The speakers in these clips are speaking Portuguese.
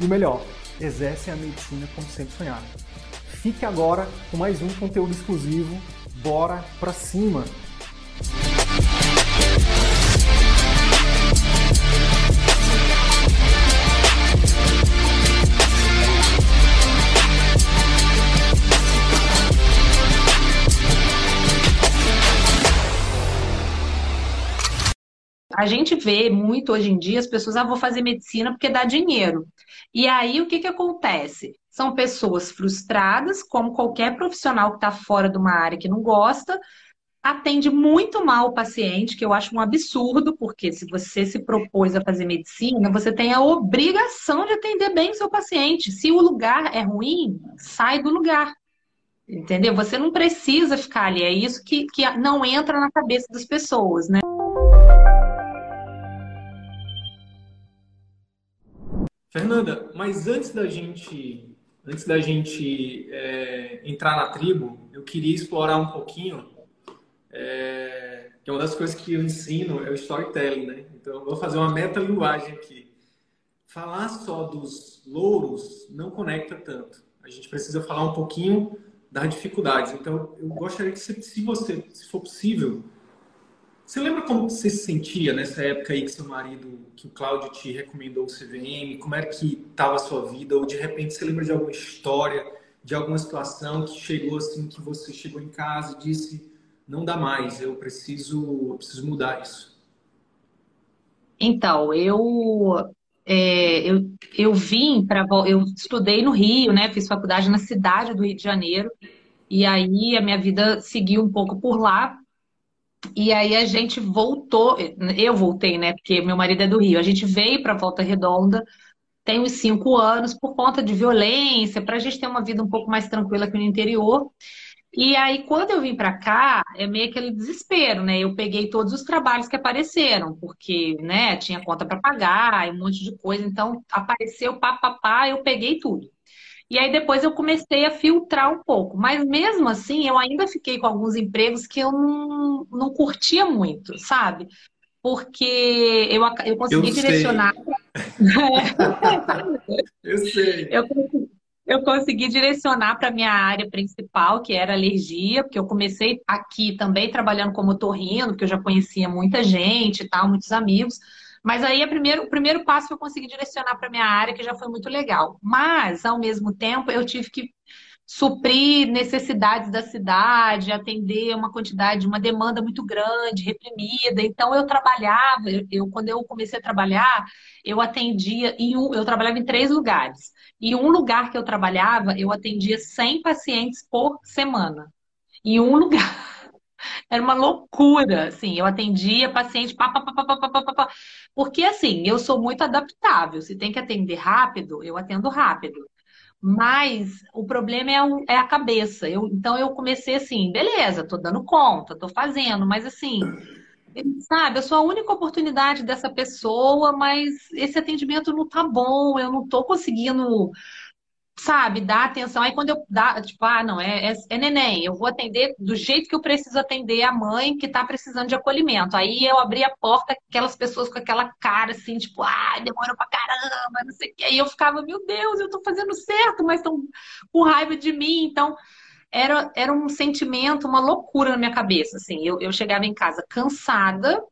e o melhor, exercem a medicina como sempre sonharam. Fique agora com mais um conteúdo exclusivo. Bora pra cima! A gente vê muito hoje em dia as pessoas, ah, vou fazer medicina porque dá dinheiro. E aí o que, que acontece? São pessoas frustradas, como qualquer profissional que está fora de uma área que não gosta, atende muito mal o paciente, que eu acho um absurdo, porque se você se propôs a fazer medicina, você tem a obrigação de atender bem o seu paciente. Se o lugar é ruim, sai do lugar. Entendeu? Você não precisa ficar ali. É isso que, que não entra na cabeça das pessoas, né? Fernanda, mas antes da gente, antes da gente é, entrar na tribo, eu queria explorar um pouquinho, é, que é uma das coisas que eu ensino é o storytelling, né? Então eu vou fazer uma meta-linguagem aqui. Falar só dos louros não conecta tanto. A gente precisa falar um pouquinho das dificuldades. Então eu gostaria que, se você, se for possível, você lembra como você se sentia nessa época aí que seu marido, que o Cláudio te recomendou o CVM? Como era que estava a sua vida? Ou de repente você lembra de alguma história, de alguma situação que chegou assim, que você chegou em casa e disse, não dá mais, eu preciso, eu preciso mudar isso? Então, eu é, eu, eu vim para. Eu estudei no Rio, né? Fiz faculdade na cidade do Rio de Janeiro. E aí a minha vida seguiu um pouco por lá. E aí a gente voltou, eu voltei, né? Porque meu marido é do Rio. A gente veio para Volta Redonda, tem uns cinco anos, por conta de violência, para a gente ter uma vida um pouco mais tranquila aqui no interior. E aí, quando eu vim para cá, é meio aquele desespero, né? Eu peguei todos os trabalhos que apareceram, porque, né, tinha conta para pagar um monte de coisa. Então, apareceu papapá, eu peguei tudo. E aí depois eu comecei a filtrar um pouco. Mas mesmo assim, eu ainda fiquei com alguns empregos que eu não, não curtia muito, sabe? Porque eu, eu consegui eu direcionar. eu sei. Eu consegui, eu consegui direcionar para minha área principal, que era alergia, porque eu comecei aqui também trabalhando como otorrino, porque eu já conhecia muita gente e tal, muitos amigos. Mas aí primeiro, o primeiro passo que eu consegui direcionar para minha área, que já foi muito legal. Mas, ao mesmo tempo, eu tive que suprir necessidades da cidade, atender uma quantidade, uma demanda muito grande, reprimida. Então eu trabalhava, eu quando eu comecei a trabalhar, eu atendia em um, eu trabalhava em três lugares. E um lugar que eu trabalhava, eu atendia 100 pacientes por semana. Em um lugar. Era uma loucura, assim. Eu atendia paciente, pá, pá, pá, pá, pá, pá, pá, porque assim, eu sou muito adaptável. Se tem que atender rápido, eu atendo rápido. Mas o problema é, o, é a cabeça. Eu, então eu comecei assim, beleza, tô dando conta, tô fazendo, mas assim, sabe, eu sou a única oportunidade dessa pessoa, mas esse atendimento não tá bom, eu não tô conseguindo sabe, dar atenção. Aí quando eu dá, tipo, ah, não, é, é, é, neném, eu vou atender do jeito que eu preciso atender a mãe que tá precisando de acolhimento. Aí eu abri a porta, aquelas pessoas com aquela cara assim, tipo, ah, demora pra caramba, não sei o quê. Aí eu ficava, meu Deus, eu tô fazendo certo, mas estão com raiva de mim. Então, era, era um sentimento, uma loucura na minha cabeça, assim. Eu, eu chegava em casa cansada,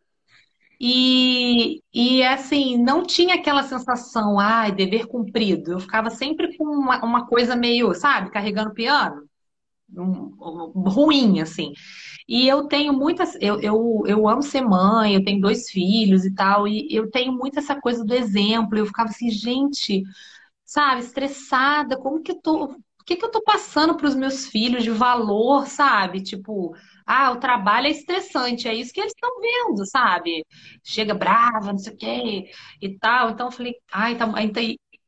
e, e assim, não tinha aquela sensação, ai, dever cumprido. Eu ficava sempre com uma, uma coisa meio, sabe, carregando piano. Um, um, ruim, assim. E eu tenho muitas. Eu, eu, eu amo ser mãe, eu tenho dois filhos e tal, e eu tenho muito essa coisa do exemplo. Eu ficava assim, gente, sabe, estressada, como que eu tô. O que, que eu tô passando para os meus filhos de valor, sabe? Tipo, ah, o trabalho é estressante, é isso que eles estão vendo, sabe? Chega brava, não sei o quê e tal. Então eu falei, ai, tá, então,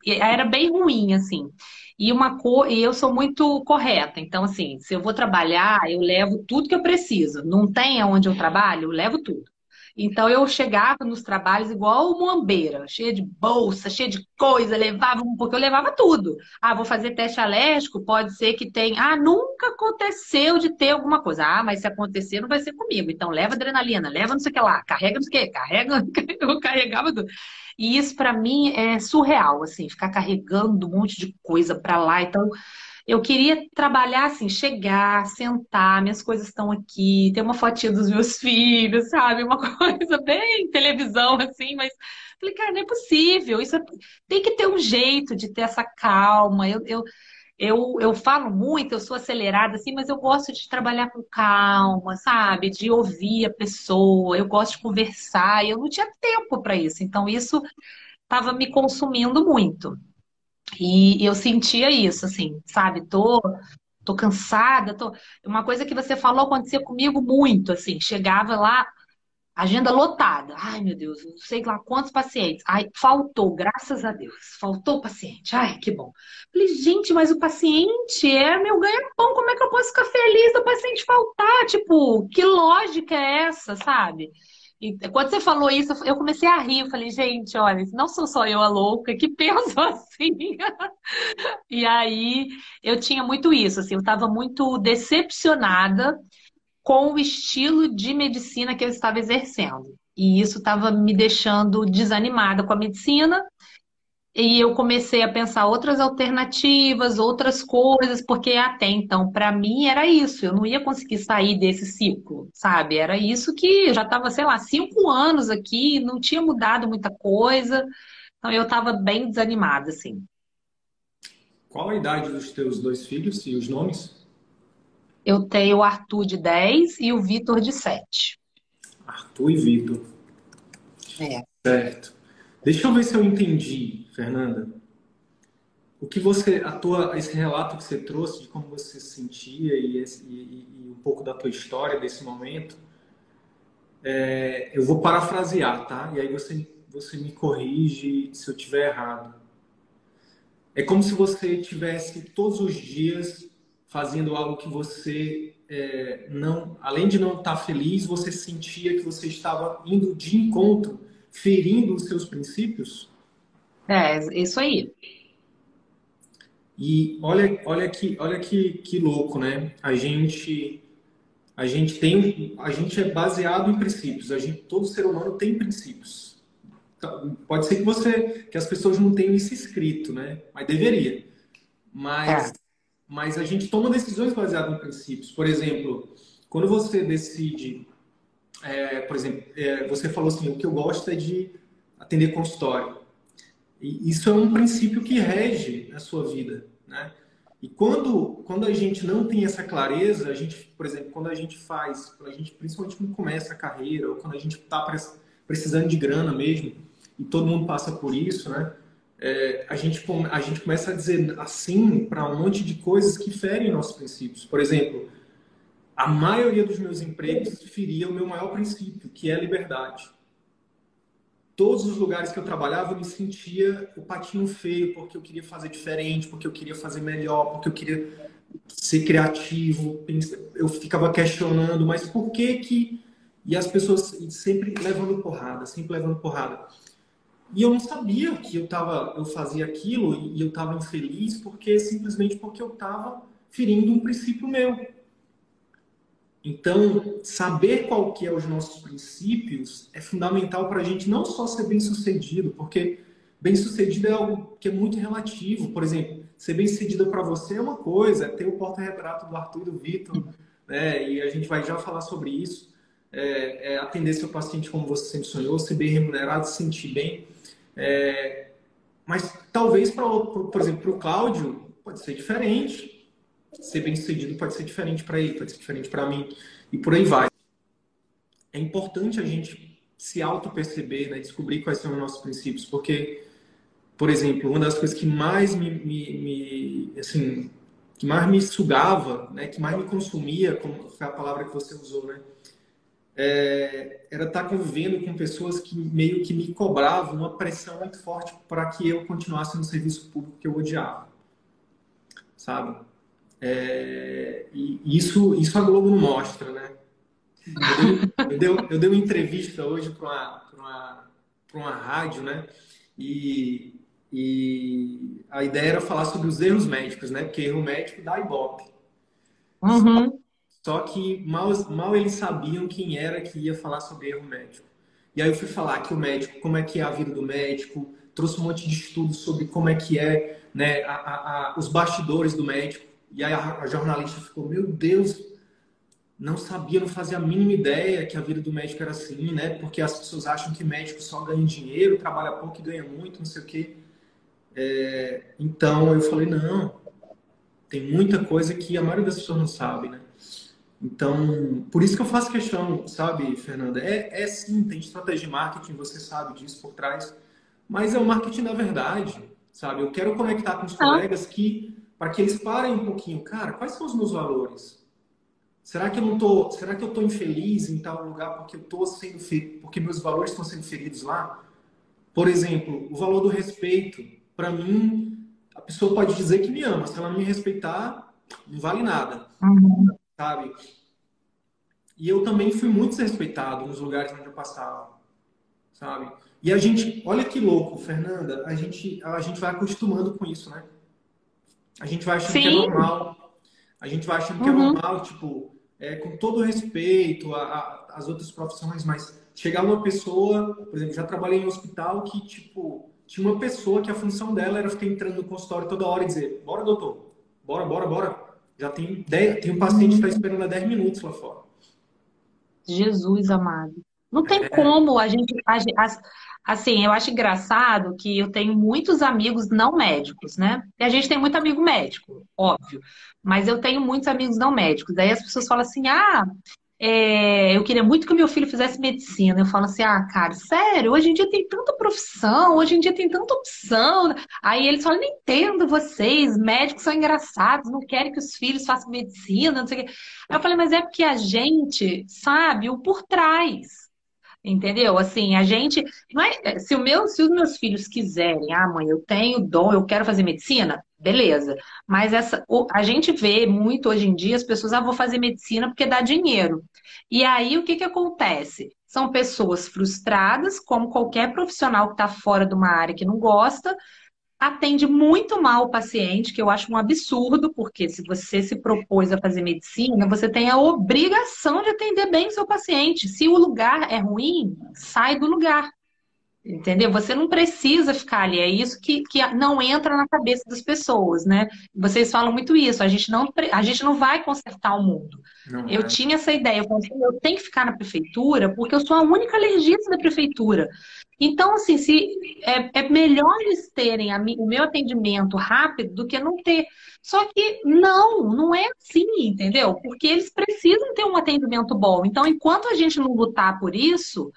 era bem ruim, assim. E uma e eu sou muito correta. Então, assim, se eu vou trabalhar, eu levo tudo que eu preciso. Não tem onde eu trabalho, eu levo tudo. Então eu chegava nos trabalhos igual moambeira, cheia de bolsa, cheia de coisa, levava, porque eu levava tudo. Ah, vou fazer teste alérgico, pode ser que tenha. Ah, nunca aconteceu de ter alguma coisa. Ah, mas se acontecer, não vai ser comigo. Então leva adrenalina, leva não sei o que lá, carrega não sei o que, carrega, eu carregava tudo. E isso para mim é surreal, assim, ficar carregando um monte de coisa para lá. Então eu queria trabalhar assim, chegar, sentar, minhas coisas estão aqui, ter uma fotinha dos meus filhos, sabe? Uma coisa bem televisão, assim, mas falei, cara, não é possível. Isso é... tem que ter um jeito de ter essa calma. Eu, eu, eu, eu falo muito, eu sou acelerada, assim, mas eu gosto de trabalhar com calma, sabe? De ouvir a pessoa, eu gosto de conversar, eu não tinha tempo para isso. Então, isso estava me consumindo muito. E eu sentia isso, assim, sabe? Tô, tô cansada, tô... Uma coisa que você falou acontecia comigo muito, assim, chegava lá, agenda lotada. Ai, meu Deus, não sei lá quantos pacientes. Ai, faltou, graças a Deus, faltou paciente. Ai, que bom. Falei, gente, mas o paciente é meu ganha-pão, como é que eu posso ficar feliz do paciente faltar? Tipo, que lógica é essa, sabe? E quando você falou isso, eu comecei a rir. Eu falei, gente, olha, não sou só eu a louca que penso assim. e aí eu tinha muito isso, assim, eu estava muito decepcionada com o estilo de medicina que eu estava exercendo. E isso estava me deixando desanimada com a medicina e eu comecei a pensar outras alternativas, outras coisas, porque até então, para mim, era isso. Eu não ia conseguir sair desse ciclo, sabe? Era isso que já estava, sei lá, cinco anos aqui, não tinha mudado muita coisa. Então, eu estava bem desanimada, assim. Qual a idade dos teus dois filhos e os nomes? Eu tenho o Arthur de 10 e o Vitor de 7. Arthur e Vitor. É. Certo. Deixa eu ver se eu entendi, Fernanda. O que você, a tua, esse relato que você trouxe de como você se sentia e, esse, e, e um pouco da tua história desse momento, é, eu vou parafrasear, tá? E aí você, você me corrige se eu tiver errado. É como se você tivesse todos os dias fazendo algo que você é, não, além de não estar feliz, você sentia que você estava indo de encontro ferindo os seus princípios? É, isso aí. E olha, olha que, olha que, que louco, né? A gente, a gente tem, a gente é baseado em princípios. A gente, todo ser humano tem princípios. Então, pode ser que você, que as pessoas não tenham isso escrito, né? Mas deveria. Mas, é. mas a gente toma decisões baseadas em princípios. Por exemplo, quando você decide é, por exemplo, é, você falou assim, o que eu gosto é de atender consultório. E isso é um princípio que rege a sua vida, né? E quando, quando a gente não tem essa clareza, a gente, por exemplo, quando a gente faz, quando a gente, principalmente quando começa a carreira, ou quando a gente está precisando de grana mesmo, e todo mundo passa por isso, né? É, a, gente, a gente começa a dizer assim para um monte de coisas que ferem nossos princípios. Por exemplo, a maioria dos meus empregos feria o meu maior princípio, que é a liberdade. Todos os lugares que eu trabalhava, eu me sentia o patinho feio, porque eu queria fazer diferente, porque eu queria fazer melhor, porque eu queria ser criativo. Eu ficava questionando, mas por que que... E as pessoas sempre levando porrada, sempre levando porrada. E eu não sabia que eu tava, eu fazia aquilo e eu estava infeliz porque simplesmente porque eu estava ferindo um princípio meu. Então, saber qual que é os nossos princípios é fundamental para a gente não só ser bem sucedido, porque bem sucedido é algo que é muito relativo. Por exemplo, ser bem sucedida para você é uma coisa, é ter o porta-retrato do Arthur e do Vitor, né? E a gente vai já falar sobre isso. É, é atender seu paciente como você sempre sonhou, ser bem remunerado, se sentir bem. É, mas talvez, para, por exemplo, para o Cláudio, pode ser diferente ser bem sucedido pode ser diferente para ele, pode ser diferente para mim, e por aí vai. É importante a gente se auto-perceber, né, descobrir quais são os nossos princípios, porque, por exemplo, uma das coisas que mais me, me, me assim, que mais me sugava, né, que mais me consumia, como foi a palavra que você usou, né, é, era estar tá convivendo com pessoas que meio que me cobravam uma pressão muito forte para que eu continuasse no serviço público que eu odiava, sabe? É, e isso, isso a Globo não mostra, né? Eu dei, eu dei, eu dei uma entrevista hoje para uma, uma, uma rádio, né? E, e a ideia era falar sobre os erros médicos, né? Porque erro médico dá ibope. Uhum. Só que mal, mal eles sabiam quem era que ia falar sobre erro médico. E aí eu fui falar que o médico, como é que é a vida do médico, trouxe um monte de estudos sobre como é que é né, a, a, a, os bastidores do médico. E aí a, jornalista ficou, meu Deus, não sabia, não fazia a mínima ideia que a vida do médico era assim, né? Porque as pessoas acham que médico só ganha dinheiro, trabalha pouco e ganha muito, não sei o quê. É, então eu falei, não, tem muita coisa que a maioria das pessoas não sabe, né? Então, por isso que eu faço questão, sabe, Fernanda? É, é sim, tem estratégia de marketing, você sabe disso por trás, mas é o marketing da verdade, sabe? Eu quero conectar com os ah. colegas que, para que eles parem um pouquinho, cara, quais são os meus valores? Será que eu não tô, será que eu tô infeliz em tal lugar porque eu tô sendo porque meus valores estão sendo feridos lá? Por exemplo, o valor do respeito, para mim, a pessoa pode dizer que me ama, se ela não me respeitar, não vale nada. Uhum sabe? E eu também fui muito desrespeitado nos lugares onde eu passava, sabe? E a gente, olha que louco, Fernanda, a gente, a gente vai acostumando com isso, né? A gente vai achando Sim. que é normal. A gente vai achando uhum. que é uhum. normal, tipo, é, com todo respeito às outras profissões, mas chegar uma pessoa, por exemplo, já trabalhei em um hospital que, tipo, tinha uma pessoa que a função dela era ficar entrando no consultório toda hora e dizer, bora, doutor, bora, bora, bora. Já tem, dez, tem um paciente que está esperando há 10 minutos lá fora. Jesus amado. Não tem é. como a gente, a gente. Assim, eu acho engraçado que eu tenho muitos amigos não médicos, né? E a gente tem muito amigo médico, óbvio. Mas eu tenho muitos amigos não médicos. Daí as pessoas falam assim: ah, é, eu queria muito que meu filho fizesse medicina. Eu falo assim, ah, cara, sério, hoje em dia tem tanta profissão, hoje em dia tem tanta opção. Aí eles falam, não entendo vocês, médicos são engraçados, não querem que os filhos façam medicina, não sei o quê. Aí eu falei, mas é porque a gente sabe o por trás. Entendeu? Assim, a gente. Não é, se, o meu, se os meus filhos quiserem, ah, mãe, eu tenho dom, eu quero fazer medicina, beleza. Mas essa, a gente vê muito hoje em dia as pessoas, ah, vou fazer medicina porque dá dinheiro. E aí o que, que acontece? São pessoas frustradas, como qualquer profissional que está fora de uma área que não gosta, atende muito mal o paciente, que eu acho um absurdo, porque se você se propôs a fazer medicina, você tem a obrigação de atender bem o seu paciente. Se o lugar é ruim, sai do lugar. Entendeu? Você não precisa ficar ali. É isso que, que não entra na cabeça das pessoas, né? Vocês falam muito isso. A gente não, a gente não vai consertar o mundo. Não eu é. tinha essa ideia. Eu pensei, eu tenho que ficar na prefeitura porque eu sou a única alergista da prefeitura. Então, assim, se é, é melhor eles terem a, o meu atendimento rápido do que não ter. Só que não, não é assim, entendeu? Porque eles precisam ter um atendimento bom. Então, enquanto a gente não lutar por isso,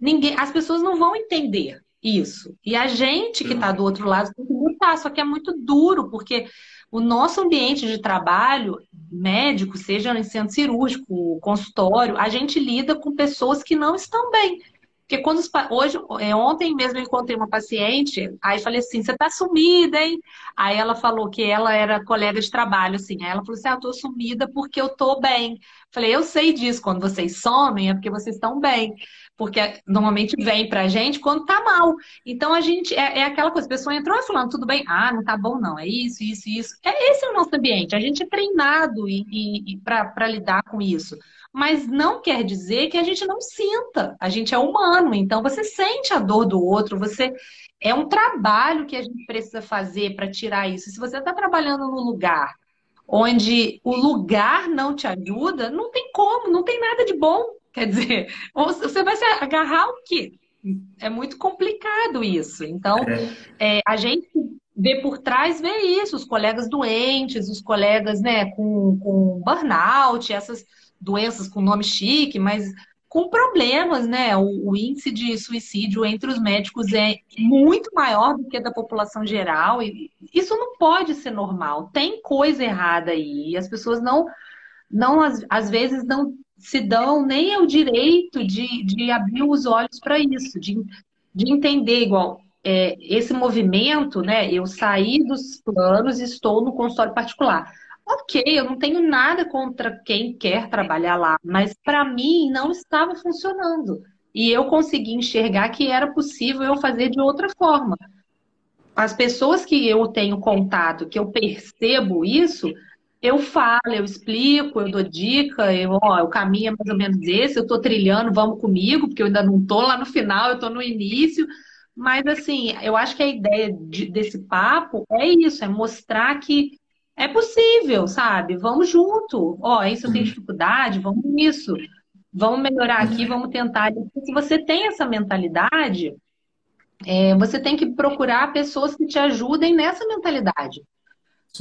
ninguém, as pessoas não vão entender isso. E a gente que está do outro lado tem que lutar, só que é muito duro, porque o nosso ambiente de trabalho, médico, seja em centro cirúrgico, consultório, a gente lida com pessoas que não estão bem. Porque quando os, hoje, é, ontem mesmo eu encontrei uma paciente, aí falei assim, você tá sumida, hein? Aí ela falou que ela era colega de trabalho, assim. Aí ela falou assim, ah, eu tô sumida porque eu tô bem. Falei, eu sei disso, quando vocês somem é porque vocês estão bem. Porque normalmente vem pra gente quando tá mal. Então a gente, é, é aquela coisa, a pessoa entrou falando, tudo bem? Ah, não tá bom não, é isso, isso, isso. É, esse é o nosso ambiente, a gente é treinado e, e, e para lidar com isso mas não quer dizer que a gente não sinta. A gente é humano, então você sente a dor do outro, você é um trabalho que a gente precisa fazer para tirar isso. Se você está trabalhando no lugar onde o lugar não te ajuda, não tem como, não tem nada de bom. Quer dizer, você vai se agarrar o quê? É muito complicado isso. Então, é. É, a gente vê por trás, vê isso, os colegas doentes, os colegas né, com, com burnout, essas doenças com nome chique, mas com problemas, né? O, o, índice de suicídio entre os médicos é muito maior do que da população geral. E isso não pode ser normal. Tem coisa errada aí. E as pessoas não, não às, às vezes, não se dão nem o direito de, de abrir os olhos para isso, de, de entender igual é, esse movimento, né? Eu saí dos planos e estou no consultório particular. Ok, eu não tenho nada contra quem quer trabalhar lá, mas para mim não estava funcionando. E eu consegui enxergar que era possível eu fazer de outra forma. As pessoas que eu tenho contato, que eu percebo isso, eu falo, eu explico, eu dou dica, eu, ó, o caminho é mais ou menos esse, eu estou trilhando, vamos comigo, porque eu ainda não estou lá no final, eu estou no início. Mas, assim, eu acho que a ideia de, desse papo é isso, é mostrar que é possível, sabe? Vamos junto. Ó, isso eu tenho dificuldade, vamos nisso. Vamos melhorar aqui, vamos tentar. Se você tem essa mentalidade, é, você tem que procurar pessoas que te ajudem nessa mentalidade.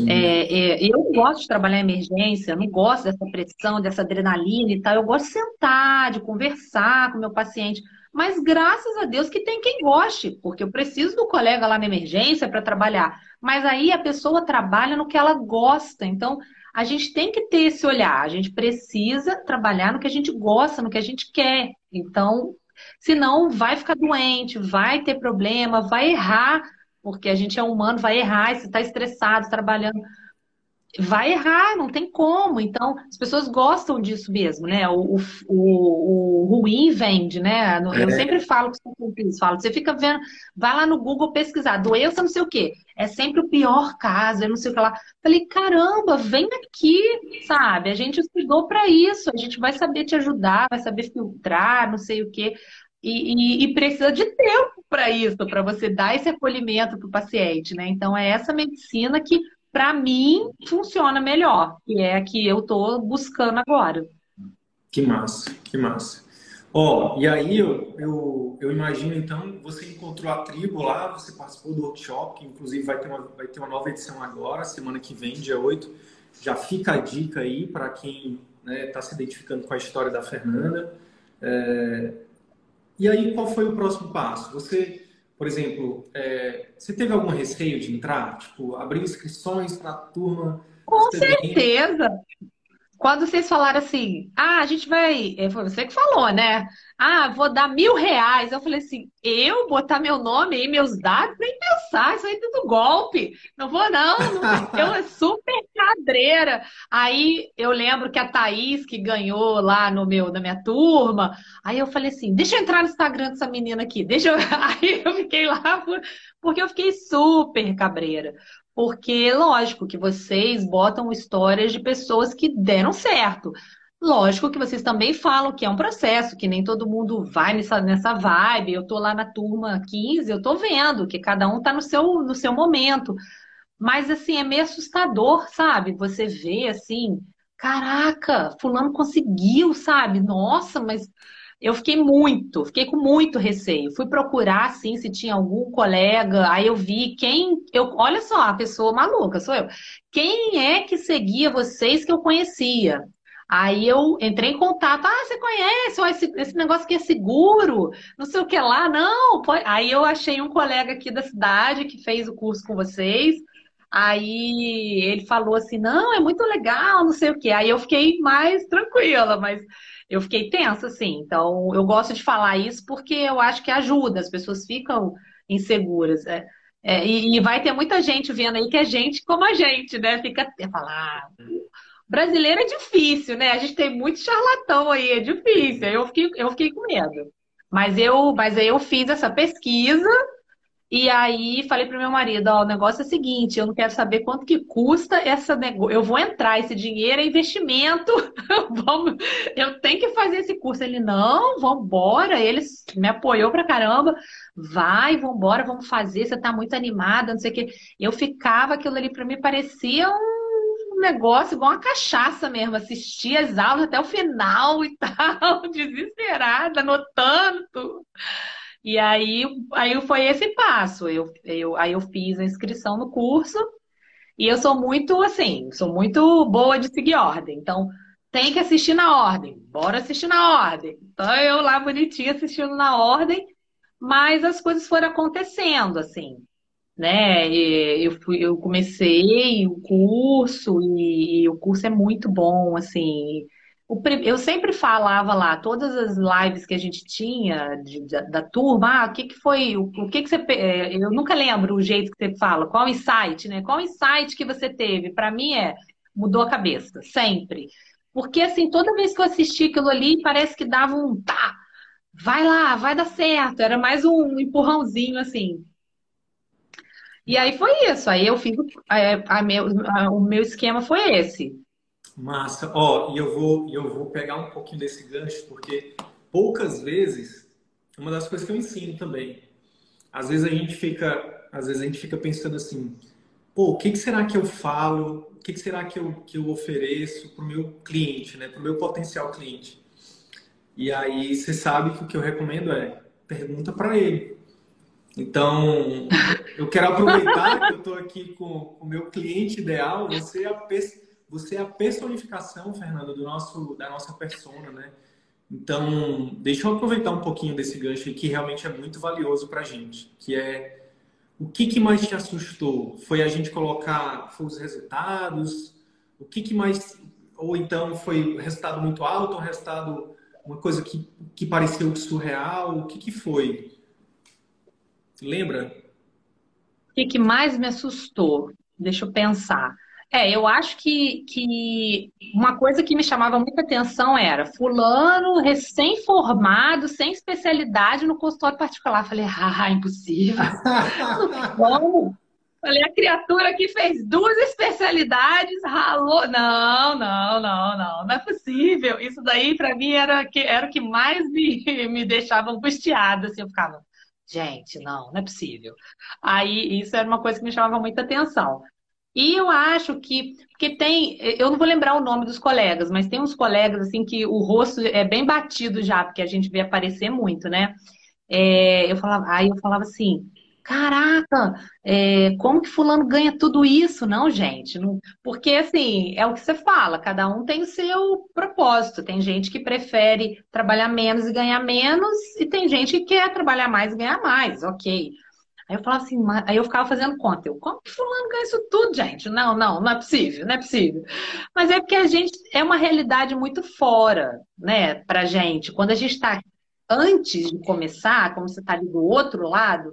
É, é, eu gosto de trabalhar em emergência, não gosto dessa pressão, dessa adrenalina e tal. Eu gosto de sentar, de conversar com o meu paciente. Mas graças a Deus que tem quem goste, porque eu preciso do colega lá na emergência para trabalhar. Mas aí a pessoa trabalha no que ela gosta. Então, a gente tem que ter esse olhar. A gente precisa trabalhar no que a gente gosta, no que a gente quer. Então, senão vai ficar doente, vai ter problema, vai errar, porque a gente é humano, vai errar, se está estressado, trabalhando vai errar, não tem como. Então, as pessoas gostam disso mesmo, né? O, o, o, ruim vende, né? Eu é. sempre falo com os falo, você fica vendo, vai lá no Google pesquisar, doença não sei o quê. É sempre o pior caso, eu não sei o que lá. Falei, caramba, vem aqui, sabe? A gente estudou para isso, a gente vai saber te ajudar, vai saber filtrar, não sei o quê. E, e, e, precisa de tempo para isso, para você dar esse acolhimento para o paciente, né? Então é essa medicina que para mim, funciona melhor, que é a que eu estou buscando agora. Que massa, que massa. Ó, oh, e aí eu, eu, eu, imagino então, você encontrou a tribo lá, você participou do workshop, que inclusive vai ter uma, vai ter uma nova edição agora, semana que vem, dia 8. Já fica a dica aí para quem está né, tá se identificando com a história da Fernanda. É... E aí, qual foi o próximo passo? Você por exemplo, é, você teve algum receio de entrar? Tipo, abrir inscrições para a turma? Com certeza! Quando vocês falaram assim, ah, a gente vai. É, foi você que falou, né? Ah, vou dar mil reais. Eu falei assim, eu botar meu nome e meus dados, nem pensar, isso aí é tudo golpe. Não vou, não. eu é super cadreira. Aí eu lembro que a Thaís, que ganhou lá no meu, na minha turma, aí eu falei assim, deixa eu entrar no Instagram dessa menina aqui. Deixa eu. Aí eu fiquei lá, porque eu fiquei super cabreira. Porque, lógico, que vocês botam histórias de pessoas que deram certo. Lógico que vocês também falam que é um processo, que nem todo mundo vai nessa, nessa vibe. Eu tô lá na turma 15, eu tô vendo que cada um tá no seu, no seu momento. Mas, assim, é meio assustador, sabe? Você vê, assim, caraca, fulano conseguiu, sabe? Nossa, mas eu fiquei muito, fiquei com muito receio. Fui procurar, assim, se tinha algum colega. Aí eu vi quem. Eu, olha só, a pessoa maluca, sou eu. Quem é que seguia vocês que eu conhecia? Aí eu entrei em contato. Ah, você conhece? esse, esse negócio que é seguro? Não sei o que lá. Não. Aí eu achei um colega aqui da cidade que fez o curso com vocês. Aí ele falou assim: não, é muito legal, não sei o que. Aí eu fiquei mais tranquila, mas eu fiquei tensa, assim. Então, eu gosto de falar isso porque eu acho que ajuda, as pessoas ficam inseguras. É, é, e, e, vai ter muita gente vendo aí que é gente como a gente, né? Fica falar. Ah, brasileiro é difícil, né? A gente tem muito charlatão aí, é difícil. Eu fiquei, eu fiquei com medo. Mas eu, mas eu fiz essa pesquisa e aí falei para meu marido, ó, o negócio é o seguinte, eu não quero saber quanto que custa essa negócio. Eu vou entrar, esse dinheiro é investimento. vamos, eu tenho que fazer esse curso. Ele, não, vambora. Ele me apoiou pra caramba. Vai, vambora, vamos fazer. Você tá muito animada, não sei o quê. Eu ficava, aquilo ali para mim parecia um negócio igual uma cachaça mesmo. Assistia as aulas até o final e tal, desesperada, anotando. E aí, aí foi esse passo. Eu, eu, aí eu fiz a inscrição no curso e eu sou muito assim, sou muito boa de seguir ordem. Então, tem que assistir na ordem. Bora assistir na ordem. Então, eu lá bonitinha assistindo na ordem, mas as coisas foram acontecendo, assim, né? Eu, fui, eu comecei o curso e, e o curso é muito bom, assim. eu sempre falava lá, todas as lives que a gente tinha de, da, da, turma, ah, o que, que foi, o, o que, que você. É, eu nunca lembro o jeito que você fala, qual insight, né? Qual insight que você teve? Para mim é mudou a cabeça, sempre. Porque assim, toda vez que eu assisti aquilo ali, parece que dava um tá, vai lá, vai dar certo. Era mais um empurrãozinho assim. E aí foi isso. Aí eu fiz. A, a meu, a, o meu esquema foi esse. Massa. Ó, e eu vou, eu vou pegar um pouquinho desse gancho, porque poucas vezes, uma das coisas que eu ensino também, às vezes a gente fica, às vezes a gente fica pensando assim, pô, o que, que será que eu falo, o que, que será que eu, que eu ofereço para o meu cliente, né, para o meu potencial cliente? E aí você sabe que o que eu recomendo é pergunta para ele. Então, eu quero aproveitar que eu estou aqui com o meu cliente ideal, você é a você é a personificação, Fernando, do nosso, da nossa persona, né? Então, deixa eu aproveitar um pouquinho desse gancho que realmente é muito valioso para a gente, que é o que, que mais te assustou? Foi a gente colocar foi os resultados? O que, que mais... Ou então foi resultado muito alto, um resultado, uma coisa que, que pareceu surreal? O que, que foi? Lembra? O que, que mais me assustou? Deixa eu pensar. É, eu acho que, que uma coisa que me chamava muita atenção era fulano recém-formado, sem especialidade no consultório particular. Falei, ah, impossível. Como? Falei, a criatura que fez duas especialidades, ralou. Não, não, não, não, não é possível. Isso daí, para mim, era, que, era o que mais me, me deixava angustiada. Assim, eu ficava, gente, não, não é possível. Aí, isso era uma coisa que me chamava muita atenção. E eu acho que, porque tem, eu não vou lembrar o nome dos colegas, mas tem uns colegas assim que o rosto é bem batido já, porque a gente vê aparecer muito, né? É, eu falava, aí eu falava assim, caraca, é, como que fulano ganha tudo isso? Não, gente, não, porque assim, é o que você fala, cada um tem o seu propósito. Tem gente que prefere trabalhar menos e ganhar menos, e tem gente que quer trabalhar mais e ganhar mais, ok. Aí eu falava assim, aí eu ficava fazendo conta. Eu, como que fulano ganha isso tudo, gente? Não, não, não é possível, não é possível. Mas é porque a gente é uma realidade muito fora, né, pra gente. Quando a gente está antes de começar, como você está ali do outro lado,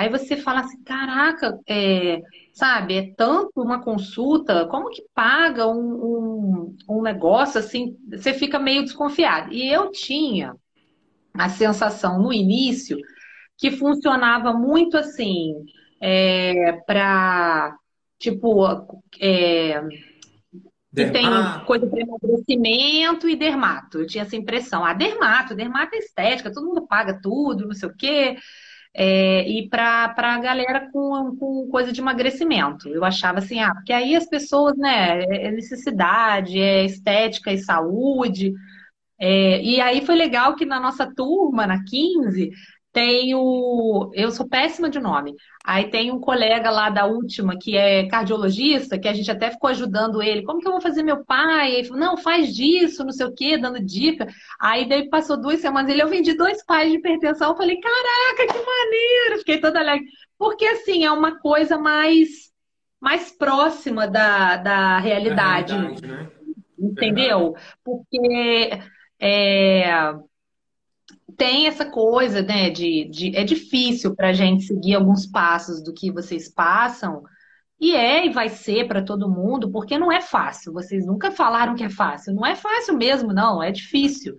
aí você fala assim, caraca, é, sabe, é tanto uma consulta, como que paga um, um, um negócio assim? Você fica meio desconfiado. E eu tinha a sensação no início que funcionava muito assim, é, para, tipo, é, que tem coisa para emagrecimento e dermato. Eu tinha essa impressão. Ah, dermato, dermato é estética, todo mundo paga tudo, não sei o quê. É, e para a galera com, com coisa de emagrecimento. Eu achava assim, ah, porque aí as pessoas, né, é, é necessidade, é estética e saúde. É, e aí foi legal que na nossa turma, na 15, tem o. Eu sou péssima de nome. Aí tem um colega lá da última que é cardiologista, que a gente até ficou ajudando ele. Como que eu vou fazer meu pai? Ele falou, não, faz disso, não sei o quê, dando dica. Aí daí passou duas semanas ele, eu vendi dois pais de hipertensão. Eu falei, caraca, que maneiro! Fiquei toda alegre. Porque assim, é uma coisa mais, mais próxima da, da realidade. Da realidade né? Entendeu? Porque. É, tem essa coisa, né, de, de é difícil para a gente seguir alguns passos do que vocês passam, e é e vai ser para todo mundo, porque não é fácil. Vocês nunca falaram que é fácil. Não é fácil mesmo, não, é difícil.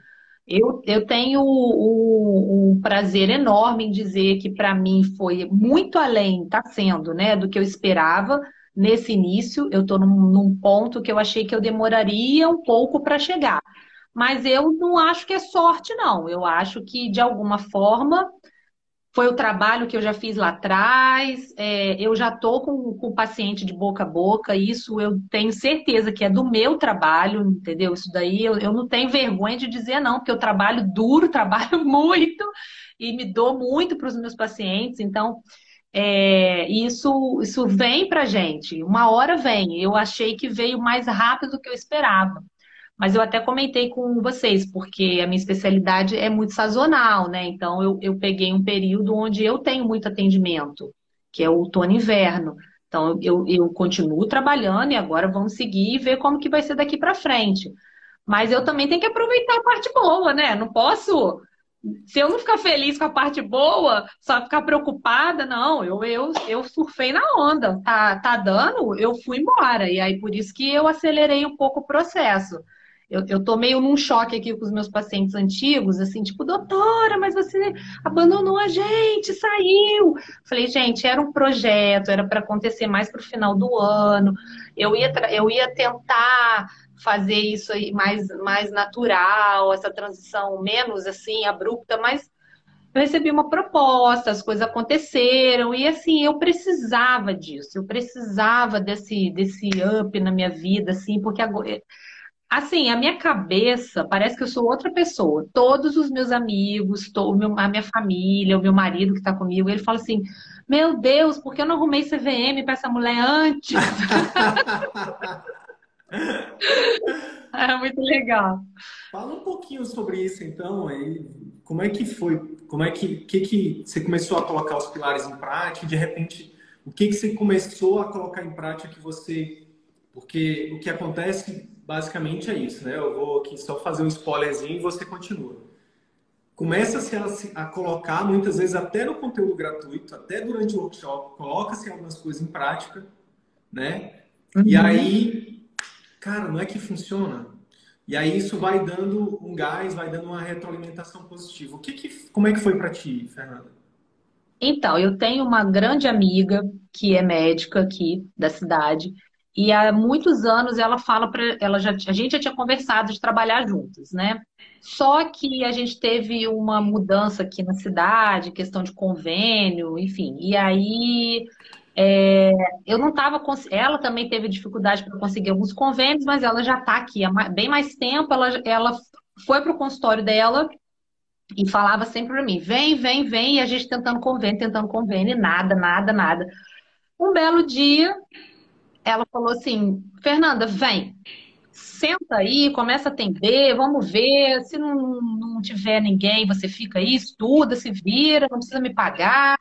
Eu, eu tenho um, prazer enorme em dizer que para mim foi muito além, está sendo, né, do que eu esperava nesse início. Eu estou num, num ponto que eu achei que eu demoraria um pouco para chegar. Mas eu não acho que é sorte, não. Eu acho que, de alguma forma, foi o trabalho que eu já fiz lá atrás. É, eu já estou com, o paciente de boca a boca. Isso eu tenho certeza que é do meu trabalho, entendeu? Isso daí eu, eu não tenho vergonha de dizer, não, porque eu trabalho duro, trabalho muito e me dou muito para os meus pacientes. Então, é, isso, isso vem para gente. Uma hora vem. Eu achei que veio mais rápido do que eu esperava. Mas eu até comentei com vocês, porque a minha especialidade é muito sazonal, né? Então eu, eu peguei um período onde eu tenho muito atendimento, que é o outono e inverno. Então eu, eu continuo trabalhando e agora vamos seguir e ver como que vai ser daqui para frente. Mas eu também tenho que aproveitar a parte boa, né? Não posso. Se eu não ficar feliz com a parte boa, só ficar preocupada, não. Eu, eu, eu surfei na onda. Tá, tá dando, eu fui embora. E aí, por isso que eu acelerei um pouco o processo. Eu, eu tô meio num choque aqui com os meus pacientes antigos, assim, tipo, doutora, mas você abandonou a gente, saiu. Falei, gente, era um projeto, era para acontecer mais pro final do ano. Eu ia, eu ia tentar fazer isso aí mais, mais natural, essa transição menos assim abrupta, mas eu recebi uma proposta, as coisas aconteceram e assim eu precisava disso, eu precisava desse desse up na minha vida, assim, porque agora Assim, a minha cabeça parece que eu sou outra pessoa. Todos os meus amigos, a minha família, o meu marido que está comigo, ele fala assim: Meu Deus, por que eu não arrumei CVM para essa mulher antes? é muito legal. Fala um pouquinho sobre isso, então. Aí, como é que foi? Como é que, que, que você começou a colocar os pilares em prática? De repente, o que, que você começou a colocar em prática que você. Porque o que acontece basicamente é isso, né? Eu vou aqui só fazer um spoilerzinho e você continua. Começa-se a, a, colocar, muitas vezes até no conteúdo gratuito, até durante o workshop, coloca-se algumas coisas em prática, né? Uhum. E aí, cara, não é que funciona. E aí isso vai dando um gás, vai dando uma retroalimentação positiva. O que, que como é que foi para ti, Fernanda? Então, eu tenho uma grande amiga que é médica aqui da cidade e há muitos anos ela fala para ela já a gente já tinha conversado de trabalhar juntos, né? Só que a gente teve uma mudança aqui na cidade, questão de convênio, enfim. E aí é, eu não estava ela também teve dificuldade para conseguir alguns convênios, mas ela já está aqui há bem mais tempo. Ela, ela foi para o consultório dela e falava sempre para mim: vem, vem, vem. E a gente tentando convênio, tentando convênio, nada, nada, nada. Um belo dia, ela falou assim: Fernanda, vem, senta aí, começa a atender, vamos ver. Se não, não tiver ninguém, você fica aí, estuda, se vira, não precisa me pagar.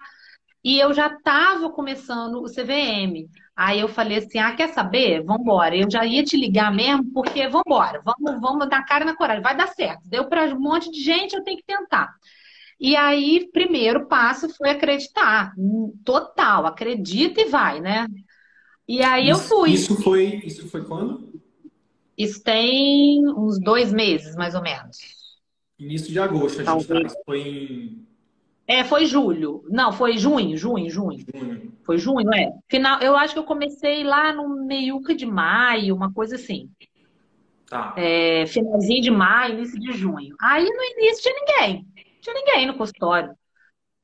E eu já estava começando o CVM. Aí eu falei assim: ah, quer saber? Vambora. Eu já ia te ligar mesmo, porque vambora, vamos, vamos dar cara na coragem, vai dar certo. Deu para um monte de gente, eu tenho que tentar. E aí, primeiro passo foi acreditar. Total, acredita e vai, né? E aí isso, eu fui. Isso foi, isso foi quando? Isso tem uns dois meses, mais ou menos. Início de agosto, a gente tá, foi em... É, foi julho. Não, foi junho, junho, junho. junho. Foi junho, é. Final, eu acho que eu comecei lá no meiuca de maio, uma coisa assim. Tá. É, finalzinho de maio, início de junho. Aí no início tinha ninguém. Tinha ninguém no consultório.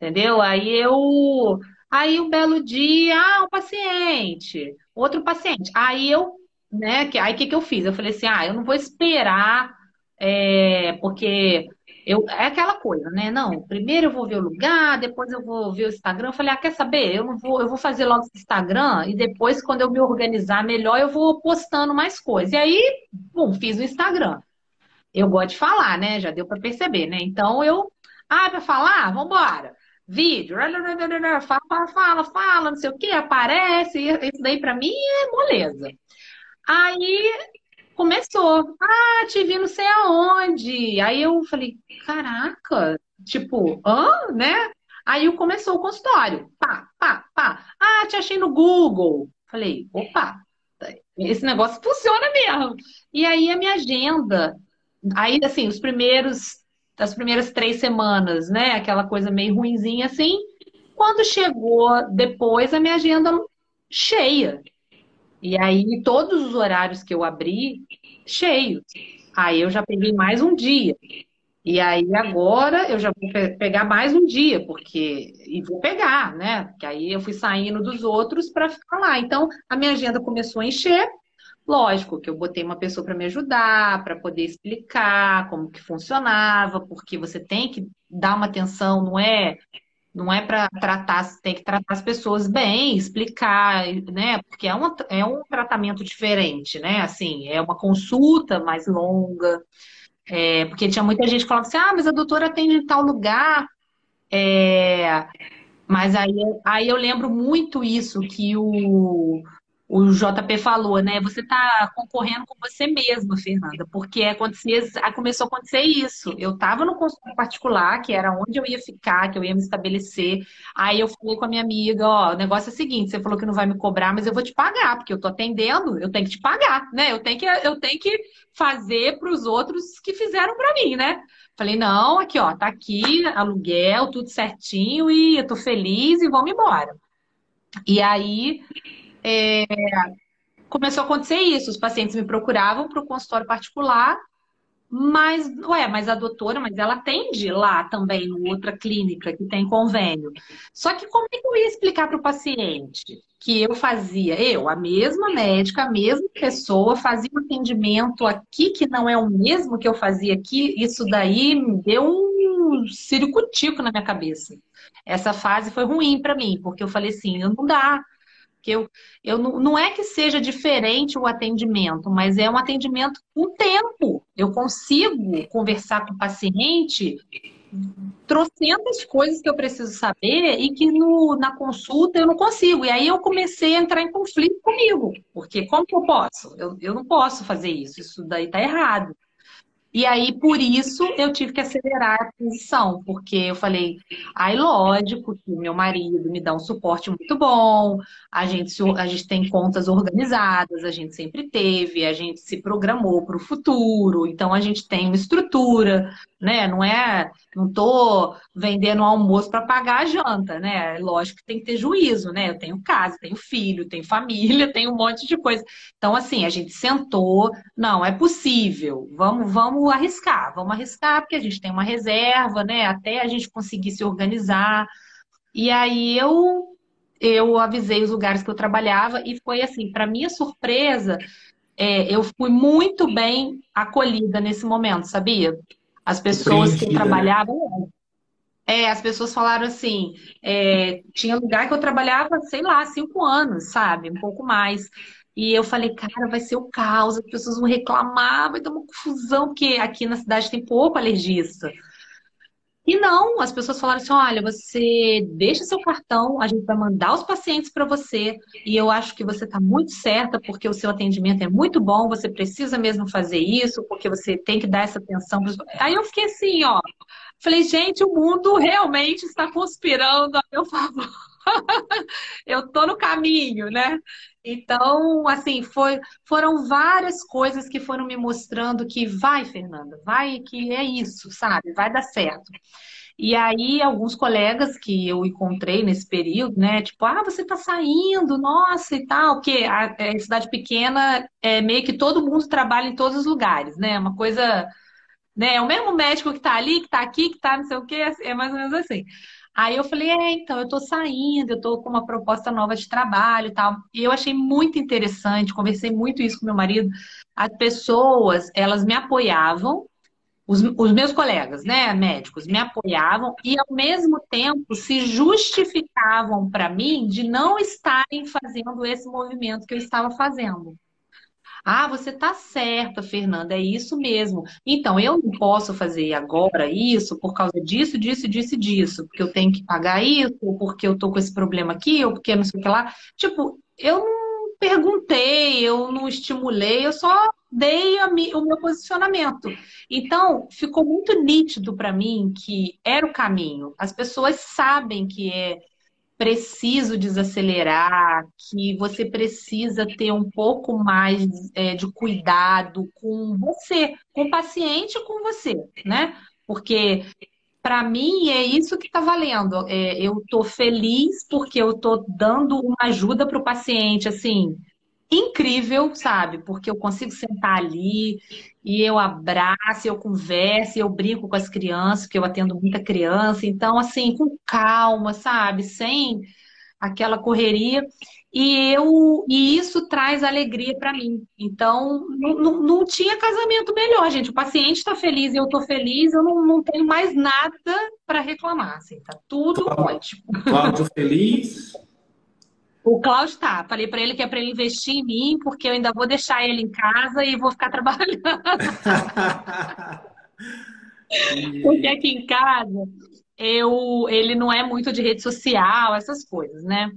Entendeu? Aí eu Aí um belo dia, ah, um paciente, outro paciente. Aí eu, né, que, aí o que, que eu fiz? Eu falei assim, ah, eu não vou esperar, é, porque eu, é aquela coisa, né? Não, primeiro eu vou ver o lugar, depois eu vou ver o Instagram. Eu falei, ah, quer saber? Eu não vou, eu vou fazer logo esse Instagram e depois, quando eu me organizar melhor, eu vou postando mais coisas. E aí, bom, fiz o Instagram. Eu gosto de falar, né? Já deu para perceber, né? Então eu, ah, para falar? Vambora vídeo, fala, fala, fala, não sei o que, aparece, isso daí para mim é moleza. Aí começou, ah, te vi não sei aonde. Aí eu falei, caraca, tipo, hã, né? Aí começou o consultório, pá, pá, pá. Ah, te achei no Google. Falei, opa, esse negócio funciona mesmo. E aí a minha agenda, aí assim, os primeiros das primeiras três semanas, né? Aquela coisa meio ruinzinha assim. Quando chegou depois, a minha agenda cheia. E aí, todos os horários que eu abri, cheios. Aí eu já peguei mais um dia. E aí agora eu já vou pegar mais um dia, porque. E vou pegar, né? Porque aí eu fui saindo dos outros para ficar lá. Então, a minha agenda começou a encher. Lógico que eu botei uma pessoa para me ajudar, para poder explicar como que funcionava, porque você tem que dar uma atenção, não é não é para tratar, tem que tratar as pessoas bem, explicar, né? Porque é, uma, é um tratamento diferente, né? Assim, é uma consulta mais longa. É, porque tinha muita gente falava assim, ah, mas a doutora atende em tal lugar. É, mas aí, aí eu lembro muito isso, que o, o JP falou, né? Você está concorrendo com você mesma, Fernanda, porque acontecia, começou a acontecer isso. Eu estava no consultório particular, que era onde eu ia ficar, que eu ia me estabelecer. Aí eu falei com a minha amiga, ó, o negócio é o seguinte, você falou que não vai me cobrar, mas eu vou te pagar, porque eu tô atendendo, eu tenho que te pagar, né? Eu tenho que, eu tenho que fazer para os outros que fizeram para mim, né? Falei, não, aqui, ó, tá aqui, aluguel, tudo certinho, e eu tô feliz e vamos embora. E aí é, começou a acontecer isso. Os pacientes me procuravam para o consultório particular, mas, ué, mas a doutora, mas ela atende lá também, em outra clínica que tem convênio. Só que como é que eu ia explicar para o paciente que eu fazia, eu, a mesma médica, a mesma pessoa, fazia um atendimento aqui que não é o mesmo que eu fazia aqui? Isso daí me deu um ciricutico na minha cabeça. Essa fase foi ruim para mim, porque eu falei assim, não dá porque eu, eu não é que seja diferente o atendimento, mas é um atendimento com tempo. Eu consigo conversar com o paciente trocentas coisas que eu preciso saber e que no, na consulta eu não consigo. E aí eu comecei a entrar em conflito comigo, porque como que eu posso? Eu, eu não posso fazer isso, isso daí tá errado. E aí, por isso, eu tive que acelerar a transição, porque eu falei, aí lógico que meu marido me dá um suporte muito bom, a gente, a gente tem contas organizadas, a gente sempre teve, a gente se programou para o futuro, então a gente tem uma estrutura, né? Não é, não tô vendendo almoço para pagar a janta, né? Lógico que tem que ter juízo, né? Eu tenho casa, tenho filho, tenho família, tenho um monte de coisa. Então, assim, a gente sentou, não, é possível, vamos, vamos arriscar, vamos arriscar, porque a gente tem uma reserva, né? Até a gente conseguir se organizar. E aí eu eu avisei os lugares que eu trabalhava e foi assim, para minha surpresa, é, eu fui muito bem acolhida nesse momento, sabia? As pessoas que né? trabalhavam. É, as pessoas falaram assim: é, tinha lugar que eu trabalhava, sei lá, cinco anos, sabe? Um pouco mais. E eu falei, cara, vai ser o caos, as pessoas vão reclamar, vai ter uma confusão, porque aqui na cidade tem pouco alergista. E não, as pessoas falaram assim: olha, você deixa seu cartão, a gente vai mandar os pacientes para você, e eu acho que você está muito certa, porque o seu atendimento é muito bom, você precisa mesmo fazer isso, porque você tem que dar essa atenção. Aí eu fiquei assim, ó. Falei, gente, o mundo realmente está conspirando a meu favor. eu tô no caminho, né? Então, assim, foi, foram várias coisas que foram me mostrando que vai, Fernanda, vai, que é isso, sabe? Vai dar certo. E aí, alguns colegas que eu encontrei nesse período, né? Tipo, ah, você tá saindo, nossa, e tal, porque a, a é, cidade pequena é meio que todo mundo trabalha em todos os lugares, né? Uma coisa, né? É o mesmo médico que tá ali, que tá aqui, que tá não sei o quê, é mais ou menos assim. Aí eu falei, é, então, eu tô saindo, eu tô com uma proposta nova de trabalho e tal. E eu achei muito interessante, conversei muito isso com meu marido. As pessoas, elas me apoiavam, os, os meus colegas, né, médicos, me apoiavam e ao mesmo tempo se justificavam para mim de não estarem fazendo esse movimento que eu estava fazendo. Ah, você está certa, Fernanda, é isso mesmo. Então, eu não posso fazer agora isso por causa disso, disso, disso, disso, porque eu tenho que pagar isso, ou porque eu tô com esse problema aqui, ou porque não sei o que lá. Tipo, eu não perguntei, eu não estimulei, eu só dei o meu posicionamento. Então, ficou muito nítido para mim que era o caminho. As pessoas sabem que é preciso desacelerar, que você precisa ter um pouco mais é, de cuidado com você, com o paciente com você, né? Porque para mim é isso que está valendo. É, eu estou feliz porque eu estou dando uma ajuda para o paciente, assim, incrível, sabe? Porque eu consigo sentar ali e eu abraço, eu converso, eu brinco com as crianças, que eu atendo muita criança, então assim, com calma, sabe? Sem aquela correria. E eu e isso traz alegria para mim. Então, não, não, não, tinha casamento melhor, gente. O paciente está feliz e eu estou feliz, eu não, não tenho mais nada para reclamar. Assim, tá tudo ótimo. Cláudio feliz, o Cláudio tá. Falei para ele que é para ele investir em mim, porque eu ainda vou deixar ele em casa e vou ficar trabalhando. porque aqui em casa eu, ele não é muito de rede social, essas coisas, né?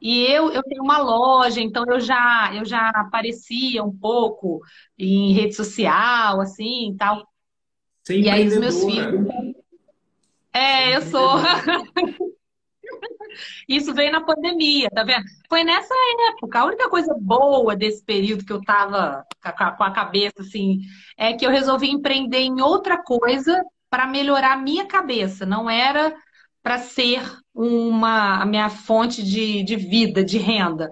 E eu, eu tenho uma loja, então eu já eu já aparecia um pouco em rede social, assim, tal. Ser E aí os meus filhos. É, eu sou. Isso veio na pandemia, tá vendo? Foi nessa época. A única coisa boa desse período que eu tava com a com a cabeça assim, é que eu resolvi empreender em outra coisa para melhorar a minha cabeça. Não era para ser uma a minha fonte de, de vida, de renda.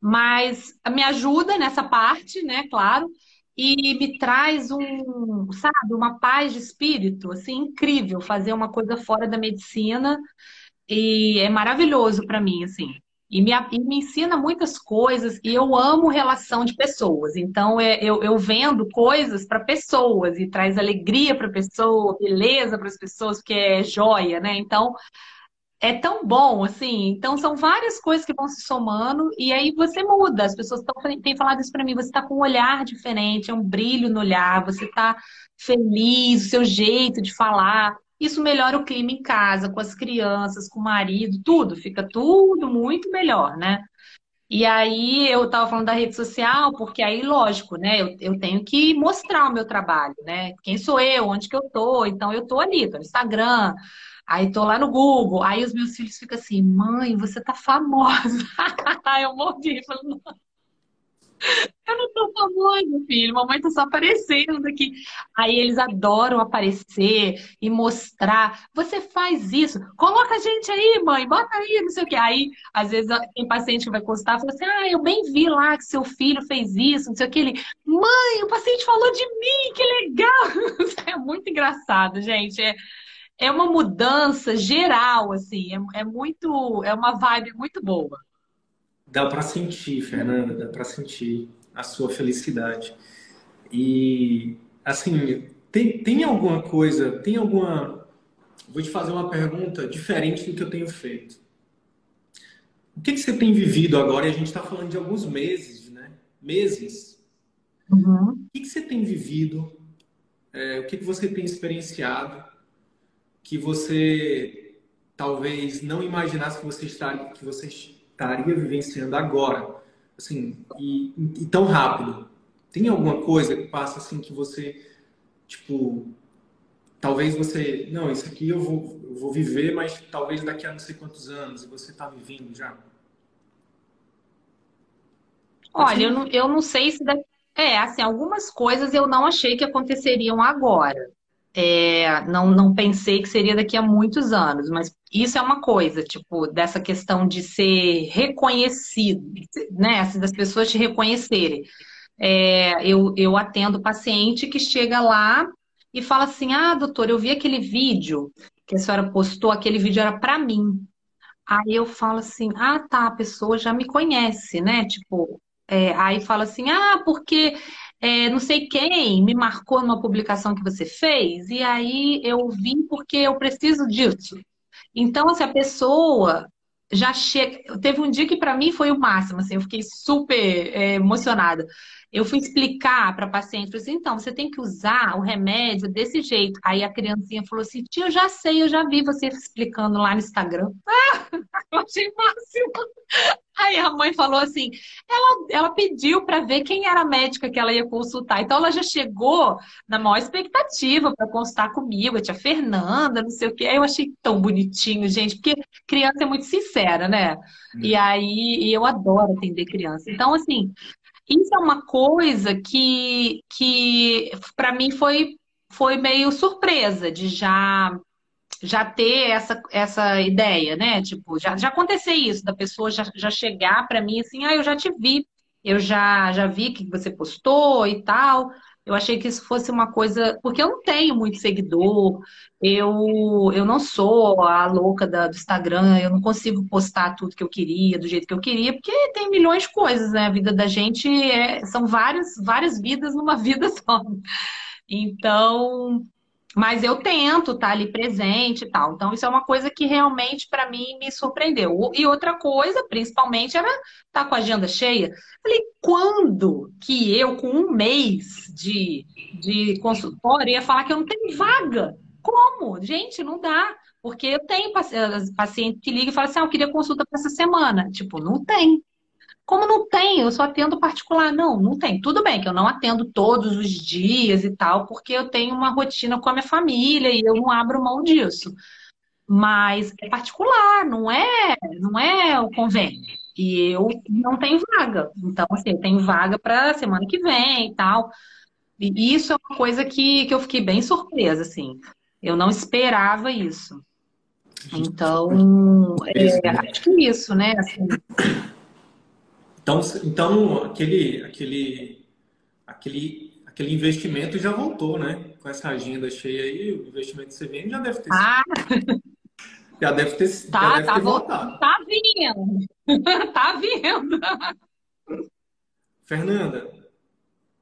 Mas me ajuda nessa parte, né? Claro. E me traz um, sabe, uma paz de espírito, assim, incrível fazer uma coisa fora da medicina e é maravilhoso para mim, assim. E me, e me ensina muitas coisas, e eu amo relação de pessoas. Então, é, eu, eu vendo coisas para pessoas e traz alegria para pessoa, beleza para as pessoas, porque é joia, né? Então, é tão bom, assim. Então, são várias coisas que vão se somando, e aí você muda. As pessoas tão, têm falado isso para mim. Você está com um olhar diferente, é um brilho no olhar, você está feliz, o seu jeito de falar. Isso melhora o clima em casa, com as crianças, com o marido, tudo. Fica tudo muito melhor, né? E aí eu estava falando da rede social, porque aí, lógico, né? Eu, eu tenho que mostrar o meu trabalho, né? Quem sou eu, onde que eu tô. Então eu tô ali, tô no Instagram, aí tô lá no Google. Aí os meus filhos ficam assim, mãe, você tá famosa. Eu morri, falando, eu não tô famosa, filho. Mamãe tá só aparecendo aqui. Aí eles adoram aparecer e mostrar. Você faz isso. Coloca a gente aí, mãe. Bota aí, não sei o quê. Aí, às vezes, tem paciente que vai constar e fala assim: Ah, eu bem vi lá que seu filho fez isso, não sei o que. Ele, mãe, o paciente falou de mim, que legal. É muito engraçado, gente. É, é uma mudança geral, assim. É, é muito, é uma vibe muito boa. Dá para sentir, Fernanda, dá para sentir a sua felicidade. E, assim, tem, tem alguma coisa, tem alguma. Vou te fazer uma pergunta diferente do que eu tenho feito. O que que você tem vivido agora? E a gente está falando de alguns meses, né? Meses. Uhum. O que que você tem vivido? É, o que que você tem experienciado que você talvez não imaginasse que você estaria, que você estaria vivenciando agora? Assim, e, e tão rápido. Tem alguma coisa que passa assim que você, tipo, talvez você, não, isso aqui eu vou, eu vou viver, mas talvez daqui a não sei quantos anos, e você está vivendo já. Olha, eu ser? não, eu não sei se. da- É, assim, algumas coisas eu não achei que aconteceriam agora. É, não, não pensei que seria daqui a muitos anos, mas isso é uma coisa, tipo, dessa questão de ser reconhecido, né? assim, Das pessoas te reconhecerem. É, eu, eu atendo paciente que chega lá e fala assim: Ah, doutor, eu vi aquele vídeo que a senhora postou, aquele vídeo era para mim. Aí eu falo assim, ah, tá, a pessoa já me conhece, né? Tipo, é, aí fala assim, ah, porque é, não sei quem me marcou numa publicação que você fez, e aí eu vim porque eu preciso disso. Então, assim, a pessoa já chega. Teve um dia que para mim foi o máximo, assim, eu fiquei super é, emocionada. Eu fui explicar para a paciente, falei assim, então, você tem que usar o remédio desse jeito. Aí a criancinha falou assim, tia, eu já sei, eu já vi você explicando lá no Instagram. Eu achei máximo. Aí a mãe falou assim, ela, ela pediu para ver quem era a médica que ela ia consultar. Então ela já chegou na maior expectativa para consultar comigo, a tia Fernanda, não sei o quê. Aí eu achei tão bonitinho, gente, porque criança é muito sincera, né? E aí e eu adoro atender criança. Então, assim, isso é uma coisa que, que para mim foi, foi meio surpresa de já já ter essa, essa ideia, né? Tipo, já, já aconteceu isso, da pessoa já, já chegar para mim assim, ah, eu já te vi, eu já, já vi que você postou e tal. Eu achei que isso fosse uma coisa, porque eu não tenho muito seguidor, eu, eu não sou a louca da- do Instagram, eu não consigo postar tudo que eu queria, do jeito que eu queria, porque tem milhões de coisas, né? A vida da gente é- são várias, várias vidas numa vida só. Então, mas eu tento estar ali presente e tal. Então, isso é uma coisa que realmente para mim me surpreendeu. E outra coisa, principalmente, era estar com a agenda cheia. Falei, quando que eu, com um mês de, de consultório, ia falar que eu não tenho vaga? Como? Gente, não dá. Porque eu tenho paciente que liga e fala assim: ah, eu queria consulta para essa semana. Tipo, não tem. Como não tem? Eu só atendo particular. Não, não tem. Tudo bem que eu não atendo todos os dias e tal, porque eu tenho uma rotina com a minha família e eu não abro mão disso. Mas é particular, não é, não é o convênio. E eu não tenho vaga. Então, assim, eu tenho vaga para semana que vem e tal. E isso é uma coisa que, que eu fiquei bem surpresa, assim. Eu não esperava isso. Então, é, acho que é isso, né? Assim, então, então aquele, aquele, aquele, aquele investimento já voltou, né? Com essa agenda cheia aí, o investimento que você vende já deve ter. Ah. Já deve ter, tá, já deve tá ter voltado. Tá vindo. tá vindo. Fernanda,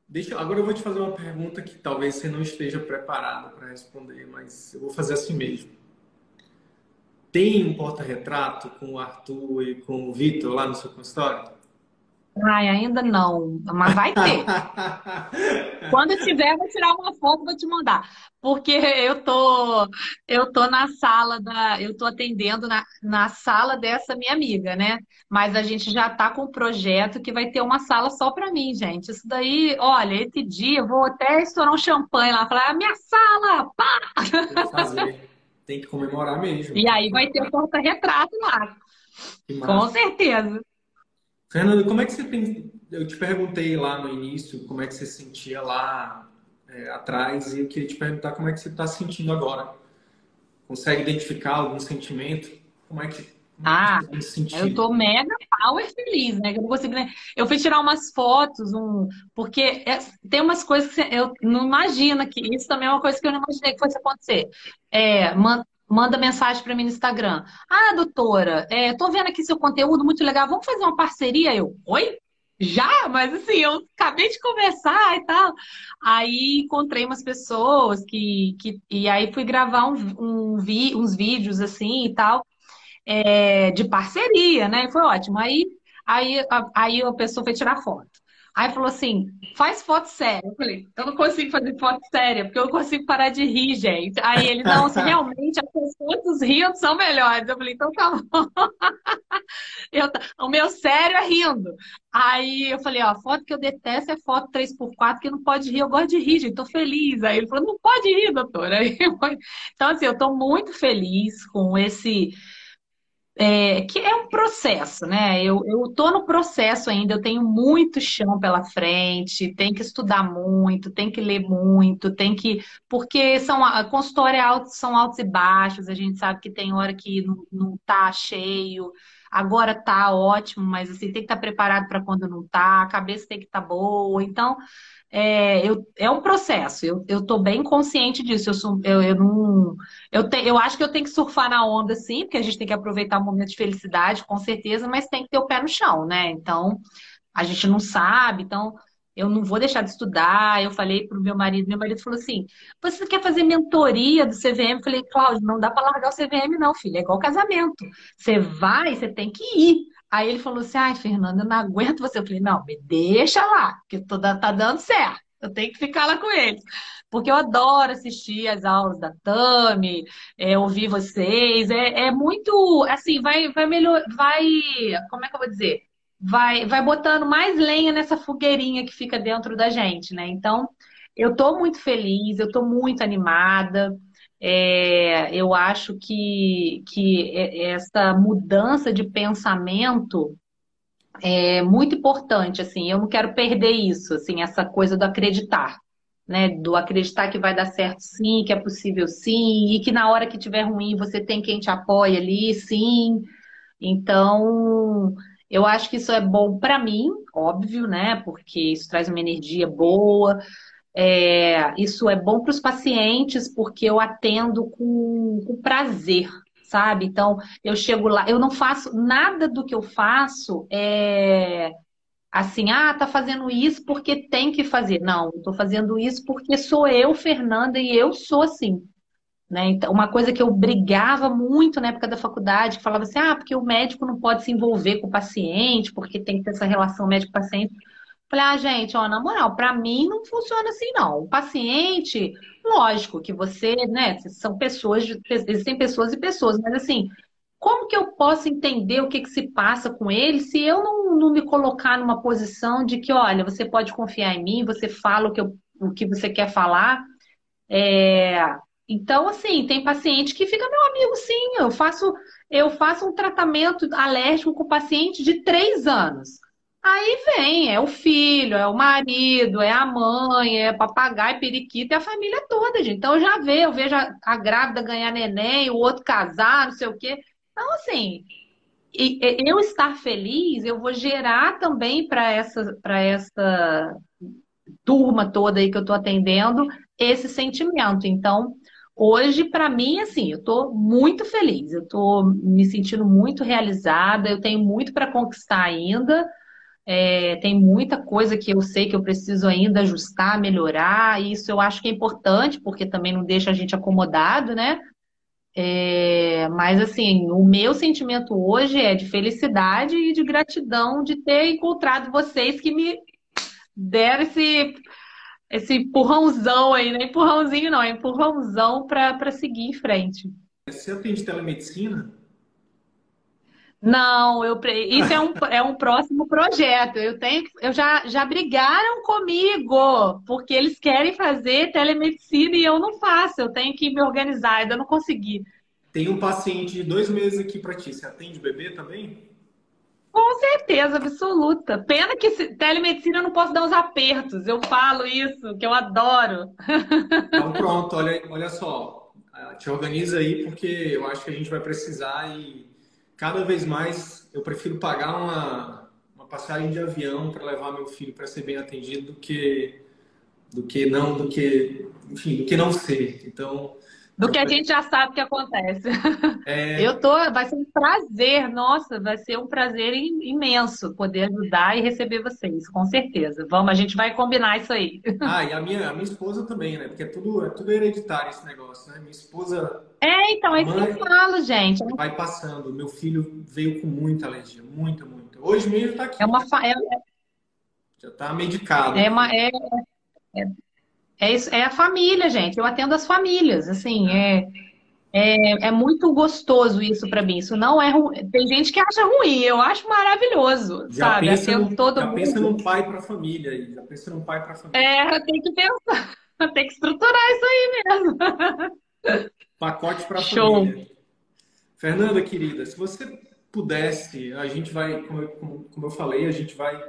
deixa, agora eu vou te fazer uma pergunta que talvez você não esteja preparada para responder, mas eu vou fazer assim mesmo. Tem um porta-retrato com o Arthur e com o Vitor lá no seu consultório? Ai, ainda não, mas vai ter. Quando tiver, vou tirar uma foto e vou te mandar. Porque eu tô, eu tô na sala da, eu tô atendendo na, na sala dessa minha amiga, né? Mas a gente já tá com um projeto que vai ter uma sala só para mim, gente. Isso daí, olha, esse dia eu vou até estourar um champanhe lá, falar, a ah, minha sala, pá! Tem que fazer, tem que comemorar mesmo. E aí vai ter porta-retrato lá. Com certeza. Fernando, como é que você tem. Eu te perguntei lá no início como é que você se sentia lá é, atrás e eu queria te perguntar como é que você está se sentindo agora. Consegue identificar algum sentimento? Como é que. Como ah, é que tá eu tô mega power feliz, né? Eu consigo, né? Eu fui tirar umas fotos, um, porque é, tem umas coisas que eu não imagino que isso também é uma coisa que eu não imaginei que fosse acontecer. É, man, manda mensagem para mim no Instagram. Ah, doutora, é, tô vendo aqui seu conteúdo muito legal, vamos fazer uma parceria? Eu, oi? Já? Mas assim, eu acabei de conversar e tal. Aí encontrei umas pessoas que. que e aí fui gravar um, um vi, uns vídeos assim e tal, é, de parceria, né? Foi ótimo. Aí, aí, aí a pessoa foi tirar foto. Aí falou assim: faz foto séria. Eu falei: eu não consigo fazer foto séria, porque eu não consigo parar de rir, gente. Aí ele: não, se realmente as fotos rindo são melhores. Eu falei: então tá bom. Eu, o meu sério é rindo. Aí eu falei: ó, a foto que eu detesto é foto 3x4, que não pode rir. Eu gosto de rir, gente, tô feliz. Aí ele falou: não pode rir, doutora. Aí, então, assim, eu tô muito feliz com esse é, que é um processo, né? Eu, tô no processo ainda, eu tenho muito chão pela frente, tem que estudar muito, tem que ler muito, tem que. Porque são a consultório é alto, são altos e baixos, a gente sabe que tem hora que não, não tá cheio, agora tá ótimo, mas assim, tem que estar tá preparado para quando não tá, a cabeça tem que estar tá boa. Então, é, eu, é um processo, eu, eu tô bem consciente disso. Eu, sou, eu, eu não. Eu, te, eu acho que eu tenho que surfar na onda, sim, porque a gente tem que aproveitar o momento de felicidade, com certeza, mas tem que ter o pé no chão, né? Então, a gente não sabe, então eu não vou deixar de estudar. Eu falei pro meu marido, meu marido falou assim: você quer fazer mentoria do CVM? Eu falei, Cláudio, não dá para largar o CVM, não, filho, é igual casamento. Você vai, você tem que ir. Aí ele falou assim: ai, Fernanda, eu não aguento você. Eu falei: não, me deixa lá, porque toda, tá dando certo. Eu tenho que ficar lá com eles. Porque eu adoro assistir as aulas da Tami, é, ouvir vocês. É, é muito, assim, vai, vai melhor, vai, como é que eu vou dizer? Vai, vai botando mais lenha nessa fogueirinha que fica dentro da gente, né? Então, eu tô muito feliz, eu tô muito animada. É, eu acho que, que essa mudança de pensamento é muito importante, assim, eu não quero perder isso, assim, essa coisa do acreditar, né, do acreditar que vai dar certo sim, que é possível sim, e que na hora que tiver ruim você tem quem te apoia ali, sim. Então, eu acho que isso é bom para mim, óbvio, né, porque isso traz uma energia boa, é, isso é bom para os pacientes porque eu atendo com, com prazer, sabe? Então, eu chego lá, eu não faço nada do que eu faço é assim, ah, tá fazendo isso porque tem que fazer. Não, eu tô fazendo isso porque sou eu, Fernanda, e eu sou assim. Né? Então, uma coisa que eu brigava muito na época da faculdade, que falava assim, ah, porque o médico não pode se envolver com o paciente, porque tem que ter essa relação médico-paciente. Falei, ah, gente, ó, na moral, para mim não funciona assim, não. O paciente, lógico que você, né, são pessoas, existem pessoas e pessoas, mas assim, como que eu posso entender o que, que se passa com ele se eu não, não me colocar numa posição de que, olha, você pode confiar em mim, você fala o que, eu, o que você quer falar. É... Então, assim, tem paciente que fica meu amigo, sim. Eu faço, eu faço um tratamento alérgico com o paciente de três anos. Aí vem, é o filho, é o marido, é a mãe, é papagaio, periquito, é a família toda, gente. Então eu já vejo, eu vejo a, a grávida ganhar neném, o outro casar, não sei o quê. Então, assim, eu estar feliz, eu vou gerar também para essa, essa turma toda aí que eu estou atendendo esse sentimento. Então, hoje, para mim, assim, eu estou muito feliz, eu estou me sentindo muito realizada, eu tenho muito para conquistar ainda. É, tem muita coisa que eu sei que eu preciso ainda ajustar, melhorar, e isso eu acho que é importante, porque também não deixa a gente acomodado, né? É, mas assim, o meu sentimento hoje é de felicidade e de gratidão de ter encontrado vocês que me deram esse, esse empurrãozão aí, não é empurrãozinho não, é empurrãozão para seguir em frente. Você atende telemedicina? Não, eu, isso é um, é um próximo projeto. Eu tenho, eu já, já brigaram comigo, porque eles querem fazer telemedicina e eu não faço. Eu tenho que me organizar, ainda não consegui. Tem um paciente de dois meses aqui para ti. Você atende bebê também? Com certeza, absoluta. Pena que telemedicina eu não posso dar uns apertos. Eu falo isso, que eu adoro. Então pronto, olha, olha só. Te organiza aí, porque eu acho que a gente vai precisar e cada vez mais eu prefiro pagar uma, uma passagem de avião para levar meu filho para ser bem atendido do que do que não do que enfim do que não ser. Então do que a gente já sabe que acontece. É... Eu tô, vai ser um prazer, nossa, vai ser um prazer imenso poder ajudar e receber vocês, com certeza. Vamos, a gente vai combinar isso aí. Ah, e a minha, a minha esposa também, né? Porque é tudo, é tudo hereditário esse negócio, né? Minha esposa. É, então, é isso que eu falo, gente. Vai passando. Meu filho veio com muita alergia, muita, muita. Hoje mesmo tá aqui. É uma. É... Já tá medicado. É uma. É, é é, isso, é a família, gente. Eu atendo as famílias. Assim, é, é, é muito gostoso isso para mim. Isso não é ruim. Tem gente que acha ruim. Eu acho maravilhoso, já sabe? Pensa no, todo já mundo... pensa num pai para família. Já pensa num pai para família. É, tem que pensar. Tem que estruturar isso aí mesmo. Pacote para família. Fernanda, querida, se você pudesse, a gente vai, como eu, como eu falei, a gente vai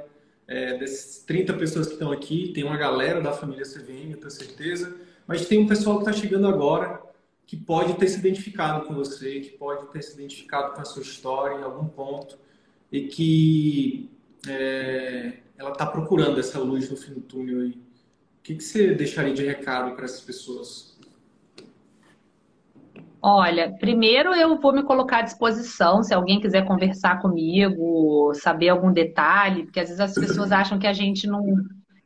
é, dessas 30 pessoas que estão aqui, tem uma galera da família CVM, eu tenho certeza, mas tem um pessoal que está chegando agora que pode ter se identificado com você, que pode ter se identificado com a sua história em algum ponto e que é, ela está procurando essa luz no fim do túnel aí. O que, que você deixaria de recado para essas pessoas? Olha, primeiro eu vou me colocar à disposição se alguém quiser conversar comigo, saber algum detalhe, porque às vezes as pessoas acham que a gente não.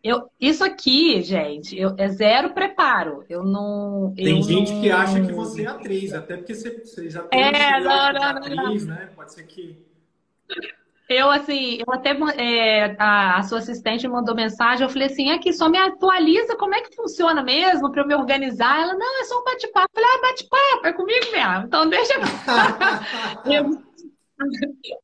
Eu, isso aqui, gente, eu, é zero preparo. Eu não. Tem eu gente não... que acha que você é atriz, até porque você, você já tem é, não, não, atriz, né? Pode ser que. Eu, assim, eu até é, a, a, sua assistente mandou mensagem, eu falei assim, aqui, só me atualiza como é que funciona mesmo para eu me organizar. Ela, não, é só um bate-papo. Eu falei, ah, bate-papo, é comigo mesmo. Então deixa eu...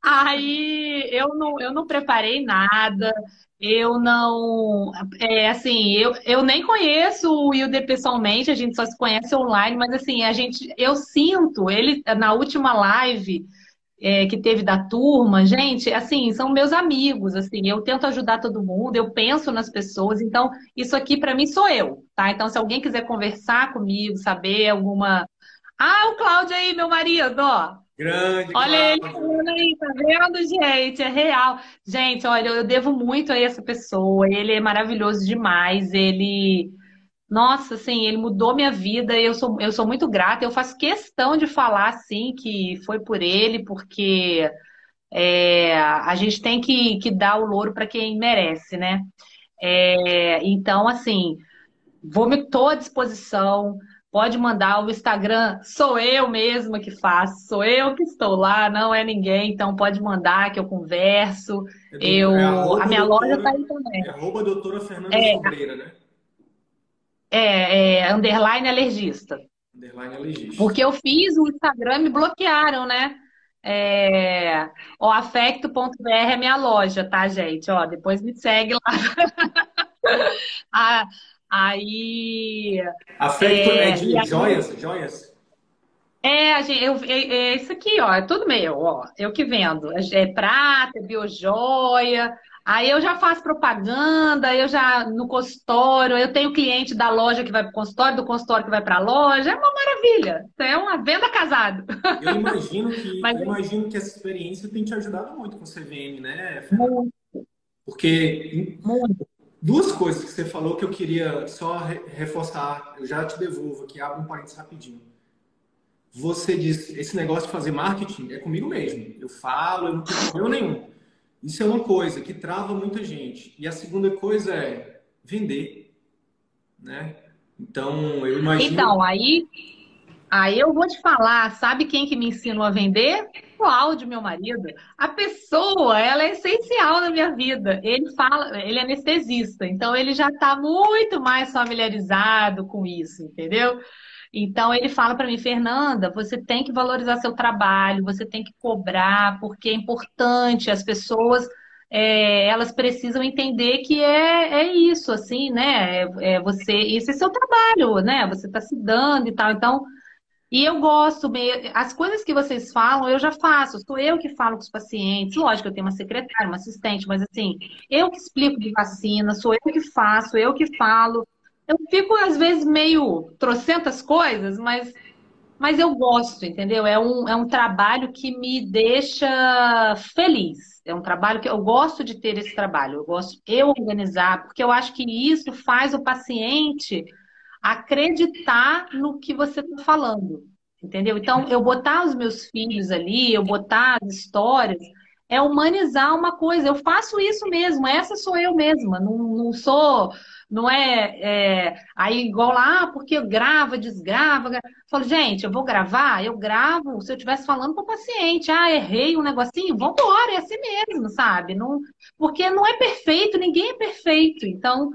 Aí eu não, eu não preparei nada, eu não. É assim, eu, eu nem conheço o Wilder pessoalmente, a gente só se conhece online, mas assim, a gente, eu sinto, ele na última live é, que teve da turma, gente, assim, são meus amigos, assim, eu tento ajudar todo mundo, eu penso nas pessoas, então isso aqui para mim sou eu, tá? Então se alguém quiser conversar comigo, saber alguma Ah, o Cláudio aí, meu marido, ó. Grande. Olha Cláudio. ele aí, tá vendo, gente? É real. Gente, olha, eu devo muito a essa pessoa, ele é maravilhoso demais, ele nossa, assim, ele mudou minha vida. Eu sou, eu sou muito grata. Eu faço questão de falar, assim, que foi por ele, porque é, a gente tem que, que dar o louro para quem merece, né? É, então, assim, vou me tô à disposição. Pode mandar o Instagram, sou eu mesma que faço, sou eu que estou lá, não é ninguém, então pode mandar que eu converso. É do, eu, é a minha doutora, loja está aí também. É arroba doutora Fernanda é, Sobreira, né? É, é, underline alergista. Underline alergista. Porque eu fiz o Instagram e me bloquearam, né? É, o afecto.br é minha loja, tá, gente? Ó, depois me segue lá. ah, Aí. Afecto é, é de joias? Joias? É, eu, é, é, isso aqui, ó, é tudo meu, ó. Eu que vendo. É prata, é biojoia. Aí eu já faço propaganda, eu já no consultório, eu tenho cliente da loja que vai para o consultório, do consultório que vai para a loja, é uma maravilha. É uma venda casado. Eu imagino que, Mas, eu imagino que essa experiência tem te ajudado muito com o CVM, né? Muito. Porque muito. Duas coisas que você falou que eu queria só reforçar, eu já te devolvo aqui, abro um parênteses rapidinho. Você disse, esse negócio de fazer marketing é comigo mesmo. Eu falo, eu não tenho problema nenhum. Isso é uma coisa que trava muita gente. E a segunda coisa é vender, né? Então, eu imagino... Então, aí Aí eu vou te falar, sabe quem que me ensinou a vender? O Cláudio, meu marido. A pessoa, ela é essencial na minha vida. Ele fala, ele é anestesista, então ele já está muito mais familiarizado com isso, entendeu? Então ele fala para mim, Fernanda, você tem que valorizar seu trabalho, você tem que cobrar, porque é importante. As pessoas, é, elas precisam entender que é, é isso, assim, né? É, é você, esse é seu trabalho, né? Você está se dando e tal. Então e eu gosto, as coisas que vocês falam, eu já faço, sou eu que falo com os pacientes. Lógico, eu tenho uma secretária, uma assistente, mas assim, eu que explico de vacina, sou eu que faço, eu que falo. Eu fico, às vezes, meio trocentas coisas, mas, mas eu gosto, entendeu? É um, é um trabalho que me deixa feliz. É um trabalho que eu gosto de ter esse trabalho. Eu gosto eu organizar, porque eu acho que isso faz o paciente acreditar no que você está falando, entendeu? Então, eu botar os meus filhos ali, eu botar as histórias, é humanizar uma coisa. Eu faço isso mesmo, essa sou eu mesma, não, não sou, não é, é, aí igual lá, ah, porque grava, desgrava. Gra... Falo, gente, eu vou gravar, eu gravo se eu estivesse falando para o paciente, ah, errei um negocinho, vambora, é assim mesmo, sabe? Não, porque não é perfeito, ninguém é perfeito, então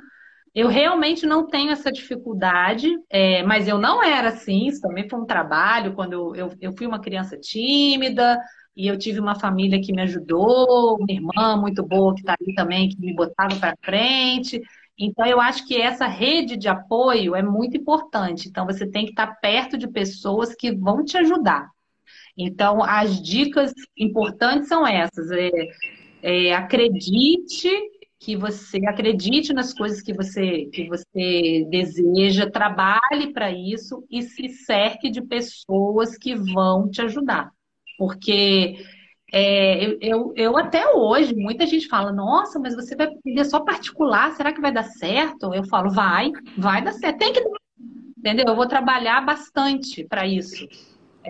eu realmente não tenho essa dificuldade, é, mas eu não era assim, isso também foi um trabalho, quando eu, eu, eu fui uma criança tímida, e eu tive uma família que me ajudou, uma irmã muito boa que está ali também, que me botava para frente. Então, eu acho que essa rede de apoio é muito importante. Então, você tem que estar perto de pessoas que vão te ajudar. Então, as dicas importantes são essas. É, é, acredite que você acredite nas coisas que você, que você deseja, trabalhe para isso e se cerque de pessoas que vão te ajudar. Porque é, eu, eu, eu, até hoje, muita gente fala, nossa, mas você vai aprender só particular, será que vai dar certo? Eu falo, vai, vai dar certo. Tem que dar, entendeu? Eu vou trabalhar bastante para isso.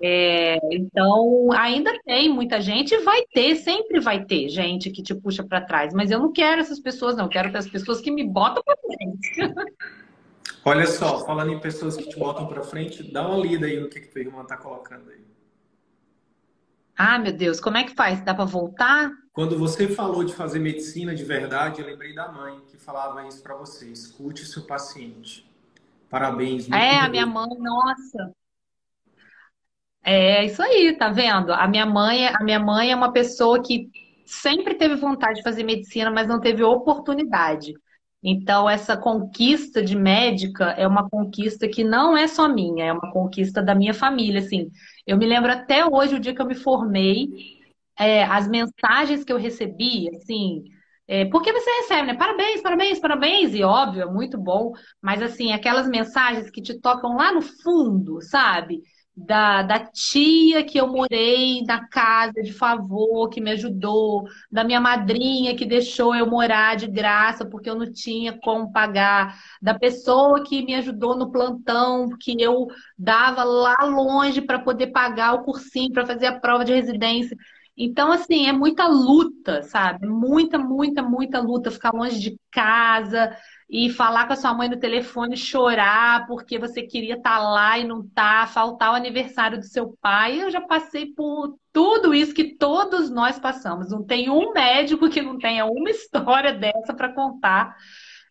É, então, ainda tem muita gente, vai ter, sempre vai ter gente que te puxa para trás, mas eu não quero essas pessoas, não, eu quero as pessoas que me botam para frente. Olha só, falando em pessoas que te botam para frente, dá uma lida aí no que, que tua irmã tá colocando aí. Ah, meu Deus, como é que faz? Dá para voltar? Quando você falou de fazer medicina de verdade, eu lembrei da mãe que falava isso para você: escute o seu paciente. Parabéns. É, a minha mãe, nossa. É isso aí, tá vendo? A minha mãe, a minha mãe é uma pessoa que sempre teve vontade de fazer medicina, mas não teve oportunidade. Então, essa conquista de médica é uma conquista que não é só minha, é uma conquista da minha família, assim. Eu me lembro até hoje, o dia que eu me formei, é, as mensagens que eu recebi, assim, é, porque você recebe, né? Parabéns, parabéns, parabéns, e óbvio, é muito bom, mas assim, aquelas mensagens que te tocam lá no fundo, sabe? Da, da tia que eu morei na casa de favor, que me ajudou, da minha madrinha que deixou eu morar de graça porque eu não tinha como pagar, da pessoa que me ajudou no plantão que eu dava lá longe para poder pagar o cursinho, para fazer a prova de residência. Então, assim, é muita luta, sabe? Muita, muita, muita luta. Ficar longe de casa, e falar com a sua mãe no telefone, chorar porque você queria estar tá lá e não tá, faltar o aniversário do seu pai. Eu já passei por tudo isso que todos nós passamos. Não tem um médico que não tenha uma história dessa para contar.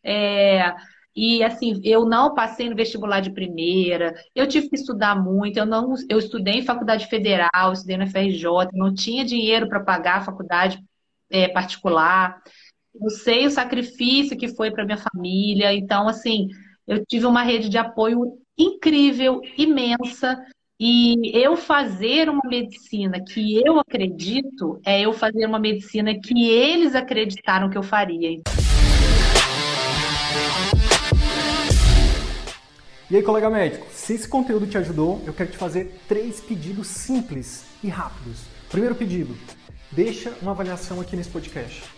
É, e assim, eu não passei no vestibular de primeira, eu tive que estudar muito, eu não, eu estudei em faculdade federal, estudei na FRJ, não tinha dinheiro para pagar a faculdade é, particular. Eu sei o sacrifício que foi para minha família. Então, assim, eu tive uma rede de apoio incrível, imensa. E eu fazer uma medicina que eu acredito é eu fazer uma medicina que eles acreditaram que eu faria. E aí, colega médico, se esse conteúdo te ajudou, eu quero te fazer três pedidos simples e rápidos. Primeiro pedido, deixa uma avaliação aqui nesse podcast.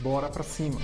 Bora pra cima!